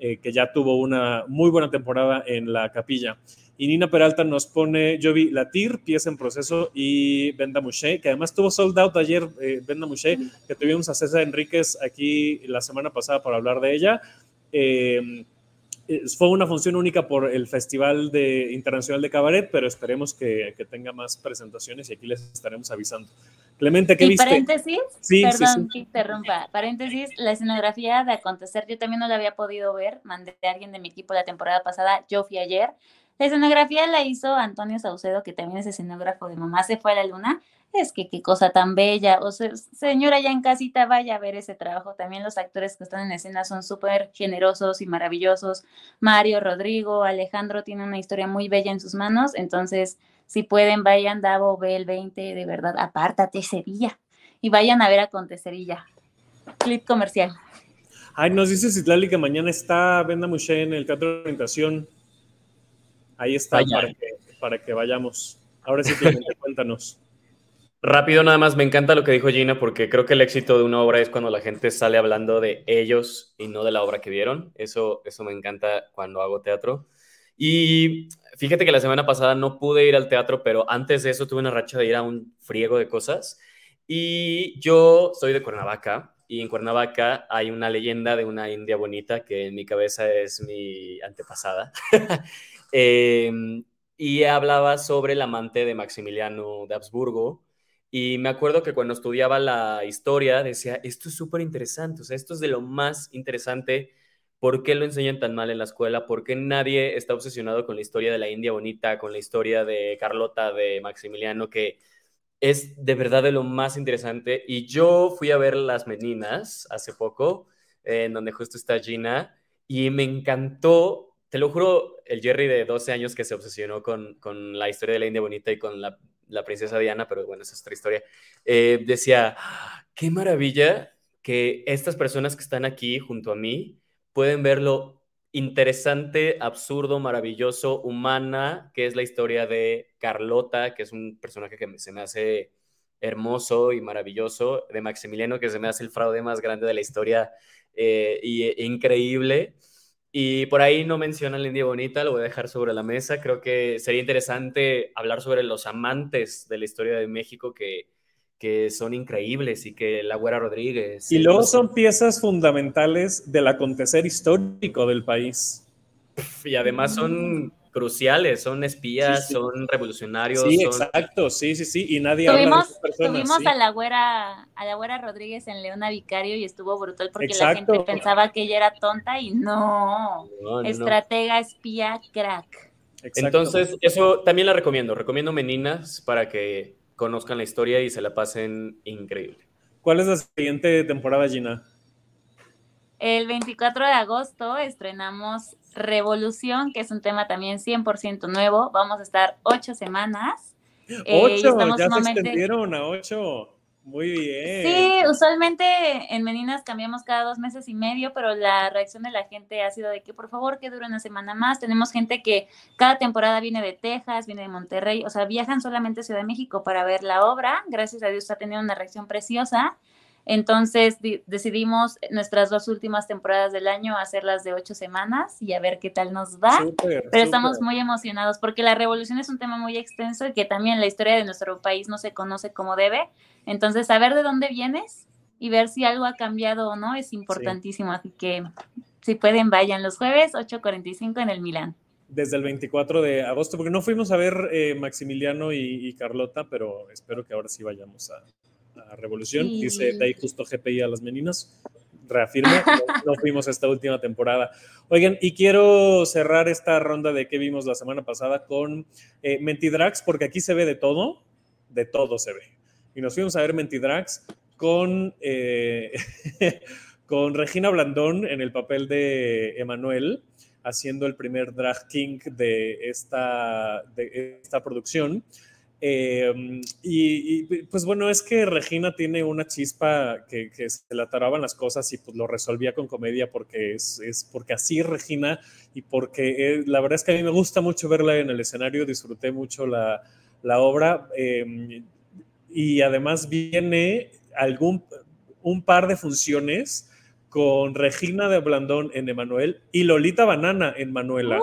eh, que ya tuvo una muy buena temporada en la capilla. Y Nina Peralta nos pone, yo vi Latir, pieza en proceso, y Venda Mouché, que además tuvo sold out ayer, Venda Mouché, que tuvimos a César Enríquez aquí la semana pasada para hablar de ella. Eh, eh, fue una función única por el Festival de, Internacional de Cabaret, pero esperemos que, tenga más presentaciones y aquí les estaremos avisando. Clemente, ¿qué y viste? paréntesis, sí, perdón que interrumpa, paréntesis, la escenografía de Acontecer, yo también no la había podido ver, mandé a alguien de mi equipo la temporada pasada, yo fui ayer, la escenografía la hizo Antonio Saucedo, que también es escenógrafo de Mamá se fue a la luna, es que qué cosa tan bella. O sea, señora, ya en casita vaya a ver ese trabajo. También los actores que están en escena son súper generosos y maravillosos. Mario, Rodrigo, Alejandro tiene una historia muy bella en sus manos. Entonces, si pueden, vayan, Davo, ve el 20, de verdad, apártate ese. Y vayan a ver Acontecerilla. Clip comercial. Ay, nos dice Citlali que mañana está Venda Muché en el Teatro de Orientación. Ahí está para que, para que, vayamos. Ahora sí, cuéntanos. Rápido, nada más, me encanta lo que dijo Gina porque creo que el éxito de una obra es cuando la gente sale hablando de ellos y no de la obra que vieron. Eso, eso me encanta cuando hago teatro. Y fíjate que la semana pasada no pude ir al teatro, pero antes de eso tuve una racha de ir a un friego de cosas. Y yo soy de Cuernavaca y en Cuernavaca hay una leyenda de una india bonita que en mi cabeza es mi antepasada. Em, y hablaba sobre el amante de Maximiliano de Habsburgo y me acuerdo que cuando estudiaba la historia decía, esto es súper interesante, o sea, esto es de lo más interesante. ¿Por qué lo enseñan tan mal en la escuela? ¿Por qué nadie está obsesionado con la historia de la India bonita, con la historia de Carlota, de Maximiliano, que es de verdad de lo más interesante? Y yo fui a ver Las Meninas hace poco, en donde justo está Gina, y me encantó, te lo juro, el Jerry de 12 años que se obsesionó con, con la historia de la India bonita y con la la princesa Diana, pero bueno, esa es otra historia, eh, decía, qué maravilla que estas personas que están aquí junto a mí pueden ver lo interesante, absurdo, maravilloso, humana, que es la historia de Carlota, que es un personaje que se me hace hermoso y maravilloso, de Maximiliano, que se me hace el fraude más grande de la historia eh, y, e increíble. Y por ahí no menciona la India Bonita, lo voy a dejar sobre la mesa. Creo que sería interesante hablar sobre los amantes de la historia de México que, que son increíbles y que la Güera Rodríguez. Y luego son piezas fundamentales del acontecer histórico del país. Y además son cruciales, son espías, son revolucionarios. Sí, exacto, sí, sí, sí, y nadie tuvimos, habla de personas, Tuvimos a la güera, a la güera Rodríguez en Leona Vicario y estuvo brutal porque la gente pensaba que ella era tonta y no, estratega, espía, crack. Entonces, eso también la recomiendo, recomiendo Meninas para que conozcan la historia y se la pasen increíble. ¿Cuál es la siguiente temporada, Gina? El 24 de agosto estrenamos Revolución, que es un tema también 100% nuevo. Vamos a estar ocho semanas. Eh, ocho, ya se extendieron a ocho. Muy bien. Sí, usualmente en Meninas cambiamos cada dos meses y medio, pero la reacción de la gente ha sido de que por favor que dure una semana más. Tenemos gente que cada temporada viene de Texas, viene de Monterrey, o sea, viajan solamente a Ciudad de México para ver la obra. Gracias a Dios ha tenido una reacción preciosa. Entonces decidimos nuestras dos últimas temporadas del año hacerlas de ocho semanas y a ver qué tal nos va. Pero estamos muy emocionados porque la revolución es un tema muy extenso y que también la historia de nuestro país no se conoce como debe. Entonces, saber de dónde vienes y ver si algo ha cambiado o no es importantísimo. Así que si pueden, vayan los jueves 8.45 en el Milán. Desde el 24 de agosto, porque no fuimos a ver eh, Maximiliano y, Carlota, pero espero que ahora sí vayamos a, Revolución. Dice de ahí justo GPI a las meninas. Reafirmo, no, fuimos esta última temporada. Oigan, y quiero cerrar esta ronda de que vimos la semana pasada con eh, Mentidrax, porque aquí se ve de todo, de todo se ve. Y nos fuimos a ver Mentidrax con... Eh, con Regina Blandón en el papel de Emanuel, haciendo el primer drag king de esta, de esta producción. Eh, y, pues bueno, es que Regina tiene una chispa que, se le ataraban las cosas y pues lo resolvía con comedia porque es, es porque así Regina y porque eh, la verdad es que a mí me gusta mucho verla en el escenario, disfruté mucho la, obra eh, y además viene algún un par de funciones con Regina de Blandón en Emanuel y Lolita Banana en Manuela.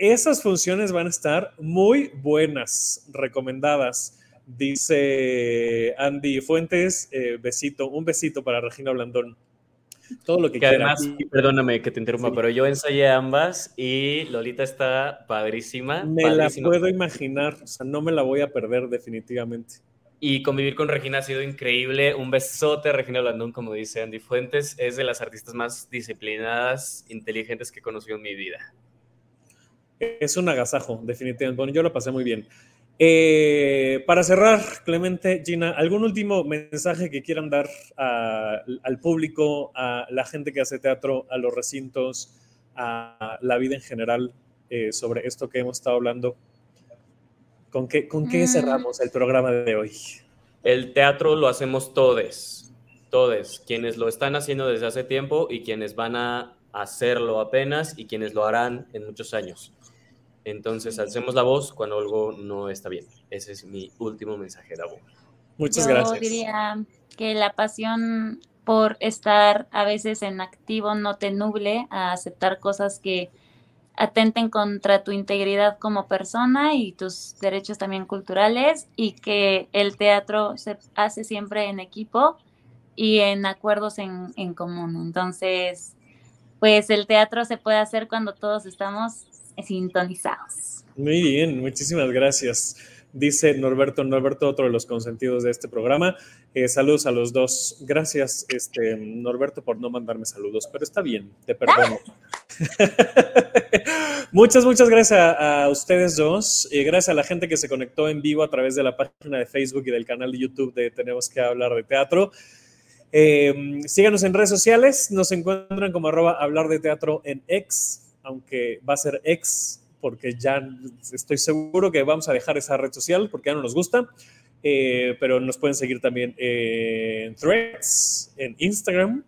Esas funciones van a estar muy buenas, recomendadas. Dice Andy Fuentes, eh, besito, un besito para Regina Blandón. Todo lo que, Además, perdóname que te interrumpa, pero yo ensayé ambas y Lolita está padrísima. Me la puedo imaginar, o sea, no me la voy a perder definitivamente. Y convivir con Regina ha sido increíble. Un besote, Regina Blandón, como dice Andy Fuentes. Es de las artistas más disciplinadas, inteligentes que he conocido en mi vida. Es un agasajo, definitivamente. Bueno, yo lo pasé muy bien. Eh, para cerrar, Clemente, Gina, ¿algún último mensaje que quieran dar al público, a la gente que hace teatro, a los recintos, a la vida en general eh, sobre esto que hemos estado hablando? ¿Con qué, con qué mm. cerramos el programa de hoy? El teatro lo hacemos todos, todos, quienes lo están haciendo desde hace tiempo y quienes van a hacerlo apenas y quienes lo harán en muchos años. Entonces, hacemos la voz cuando algo no está bien. Ese es mi último mensaje, Davo. Muchas gracias. Yo diría que la pasión por estar a veces en activo no te nuble a aceptar cosas que atenten contra tu integridad como persona y tus derechos también culturales y que el teatro se hace siempre en equipo y en acuerdos en, en común. Entonces, pues el teatro se puede hacer cuando todos estamos sintonizados. Muy bien, muchísimas gracias. Dice Norberto, Norberto, otro de los consentidos de este programa. Eh, saludos a los dos. Gracias, este, Norberto, por no mandarme saludos, pero está bien, te perdono. muchas, muchas gracias a, ustedes dos. y gracias a la gente que se conectó en vivo a través de la página de Facebook y del canal de YouTube de Tenemos que hablar de teatro. Eh, síganos en redes sociales. Nos encuentran como arroba hablar de teatro en X, aunque va a ser X porque ya estoy seguro que vamos a dejar esa red social porque ya no nos gusta. Eh, pero nos pueden seguir también en Threads, en Instagram.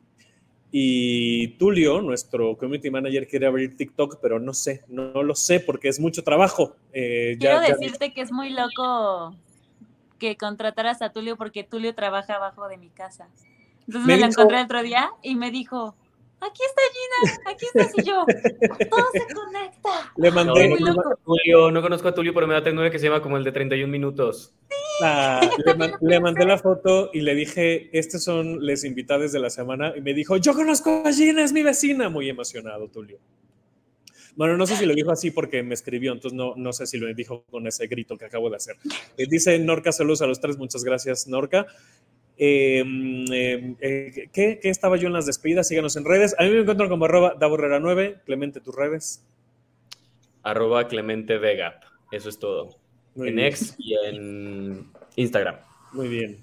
Y Tulio, nuestro community manager, quiere abrir TikTok, pero no sé, no, lo sé porque es mucho trabajo. Eh, Quiero decirte que es muy loco que contrataras a Tulio porque Tulio trabaja abajo de mi casa. Entonces me, lo encontré el otro día y me dijo, aquí está Gina, aquí estás y yo. Todo se conecta. Le mandé. No, Tulio, no conozco a Tulio, pero me da tengo que se llama como el de 31 minutos. Ah, le, mandé la foto y le dije, estos son les invitados de la semana. Y me dijo, yo conozco a Gina, es mi vecina. Muy emocionado, Tulio. Bueno, no sé si lo dijo así porque me escribió, entonces no, no sé si lo dijo con ese grito que acabo de hacer. Eh, dice Norca, saludos a los tres, muchas gracias, Norca. Em, em, eh, ¿qué, estaba yo en las despedidas? Síganos en redes. A mí me encuentro como arroba Daborrera9. Clemente, tus redes. Arroba Clemente Vega. Eso es todo. en X y en Instagram. Muy bien.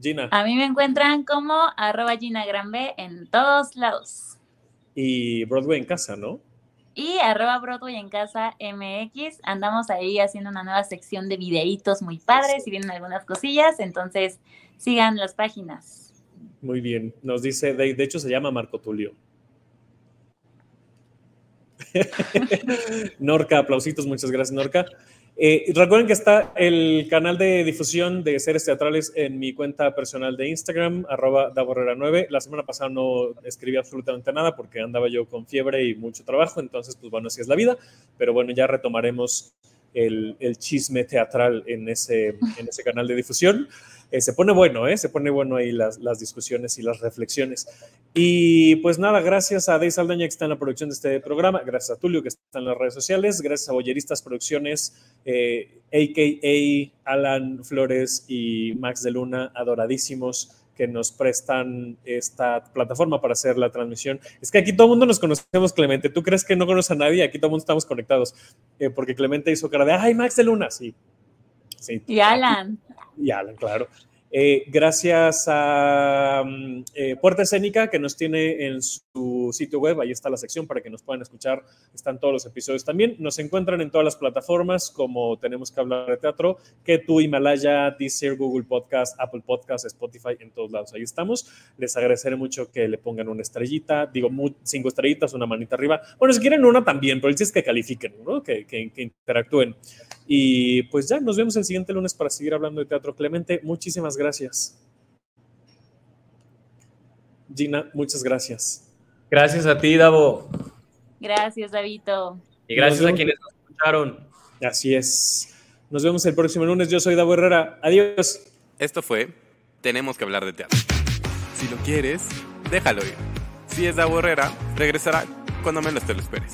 Gina. A mí me encuentran como arroba Gina Granbe en todos lados. Y Broadway en casa, ¿no? Y arroba Broadway en casa MX. Andamos ahí haciendo una nueva sección de videitos muy padres y vienen algunas cosillas. Entonces, sigan las páginas. Muy bien, nos dice, de, hecho se llama Marco Tulio. Norca, aplausitos, muchas gracias Norca. Eh, recuerden que está el canal de difusión de seres teatrales en mi cuenta personal de Instagram, arroba daborrera9. La semana pasada no escribí absolutamente nada porque andaba yo con fiebre y mucho trabajo, entonces pues bueno, así es la vida, pero bueno, ya retomaremos el, chisme teatral en ese, en ese canal de difusión. Eh, se pone bueno, ¿eh? se pone bueno ahí las, discusiones y las reflexiones. Y pues nada, gracias a Dave Saldaña que está en la producción de este programa, gracias a Tulio que está en las redes sociales, gracias a Boyeristas Producciones, eh, a.k.a. Alan Flores y Max de Luna, adoradísimos que nos prestan esta plataforma para hacer la transmisión. Es que aquí todo el mundo nos conocemos, Clemente. ¿Tú crees que no conoces a nadie? Aquí todo el mundo estamos conectados. Eh, porque Clemente hizo cara de, ay, Max de Luna, sí. sí. Y Alan. Y Alan, claro. Eh, gracias a mm, eh, Puerta Escénica, que nos tiene en su sitio web, ahí está la sección para que nos puedan escuchar, están todos los episodios también. Nos encuentran en todas las plataformas, como tenemos que hablar de teatro, que tu Himalaya, Deezer, Google Podcast, Apple Podcast, Spotify, en todos lados, ahí estamos. Les agradeceré mucho que le pongan una estrellita, digo, cinco estrellitas, una manita arriba. Bueno, si quieren una también, pero el es que califiquen, ¿no? que, que, interactúen. Y pues ya, nos vemos el siguiente lunes para seguir hablando de teatro. Clemente, muchísimas gracias. Gina, muchas gracias. Gracias a ti, Davo. Gracias, Davito. Y gracias a quienes nos escucharon. Así es. Nos vemos el próximo lunes. Yo soy Davo Herrera. Adiós. Esto fue Tenemos que hablar de teatro. Si lo quieres, déjalo ir. Si es Davo Herrera, regresará cuando menos te lo esperes.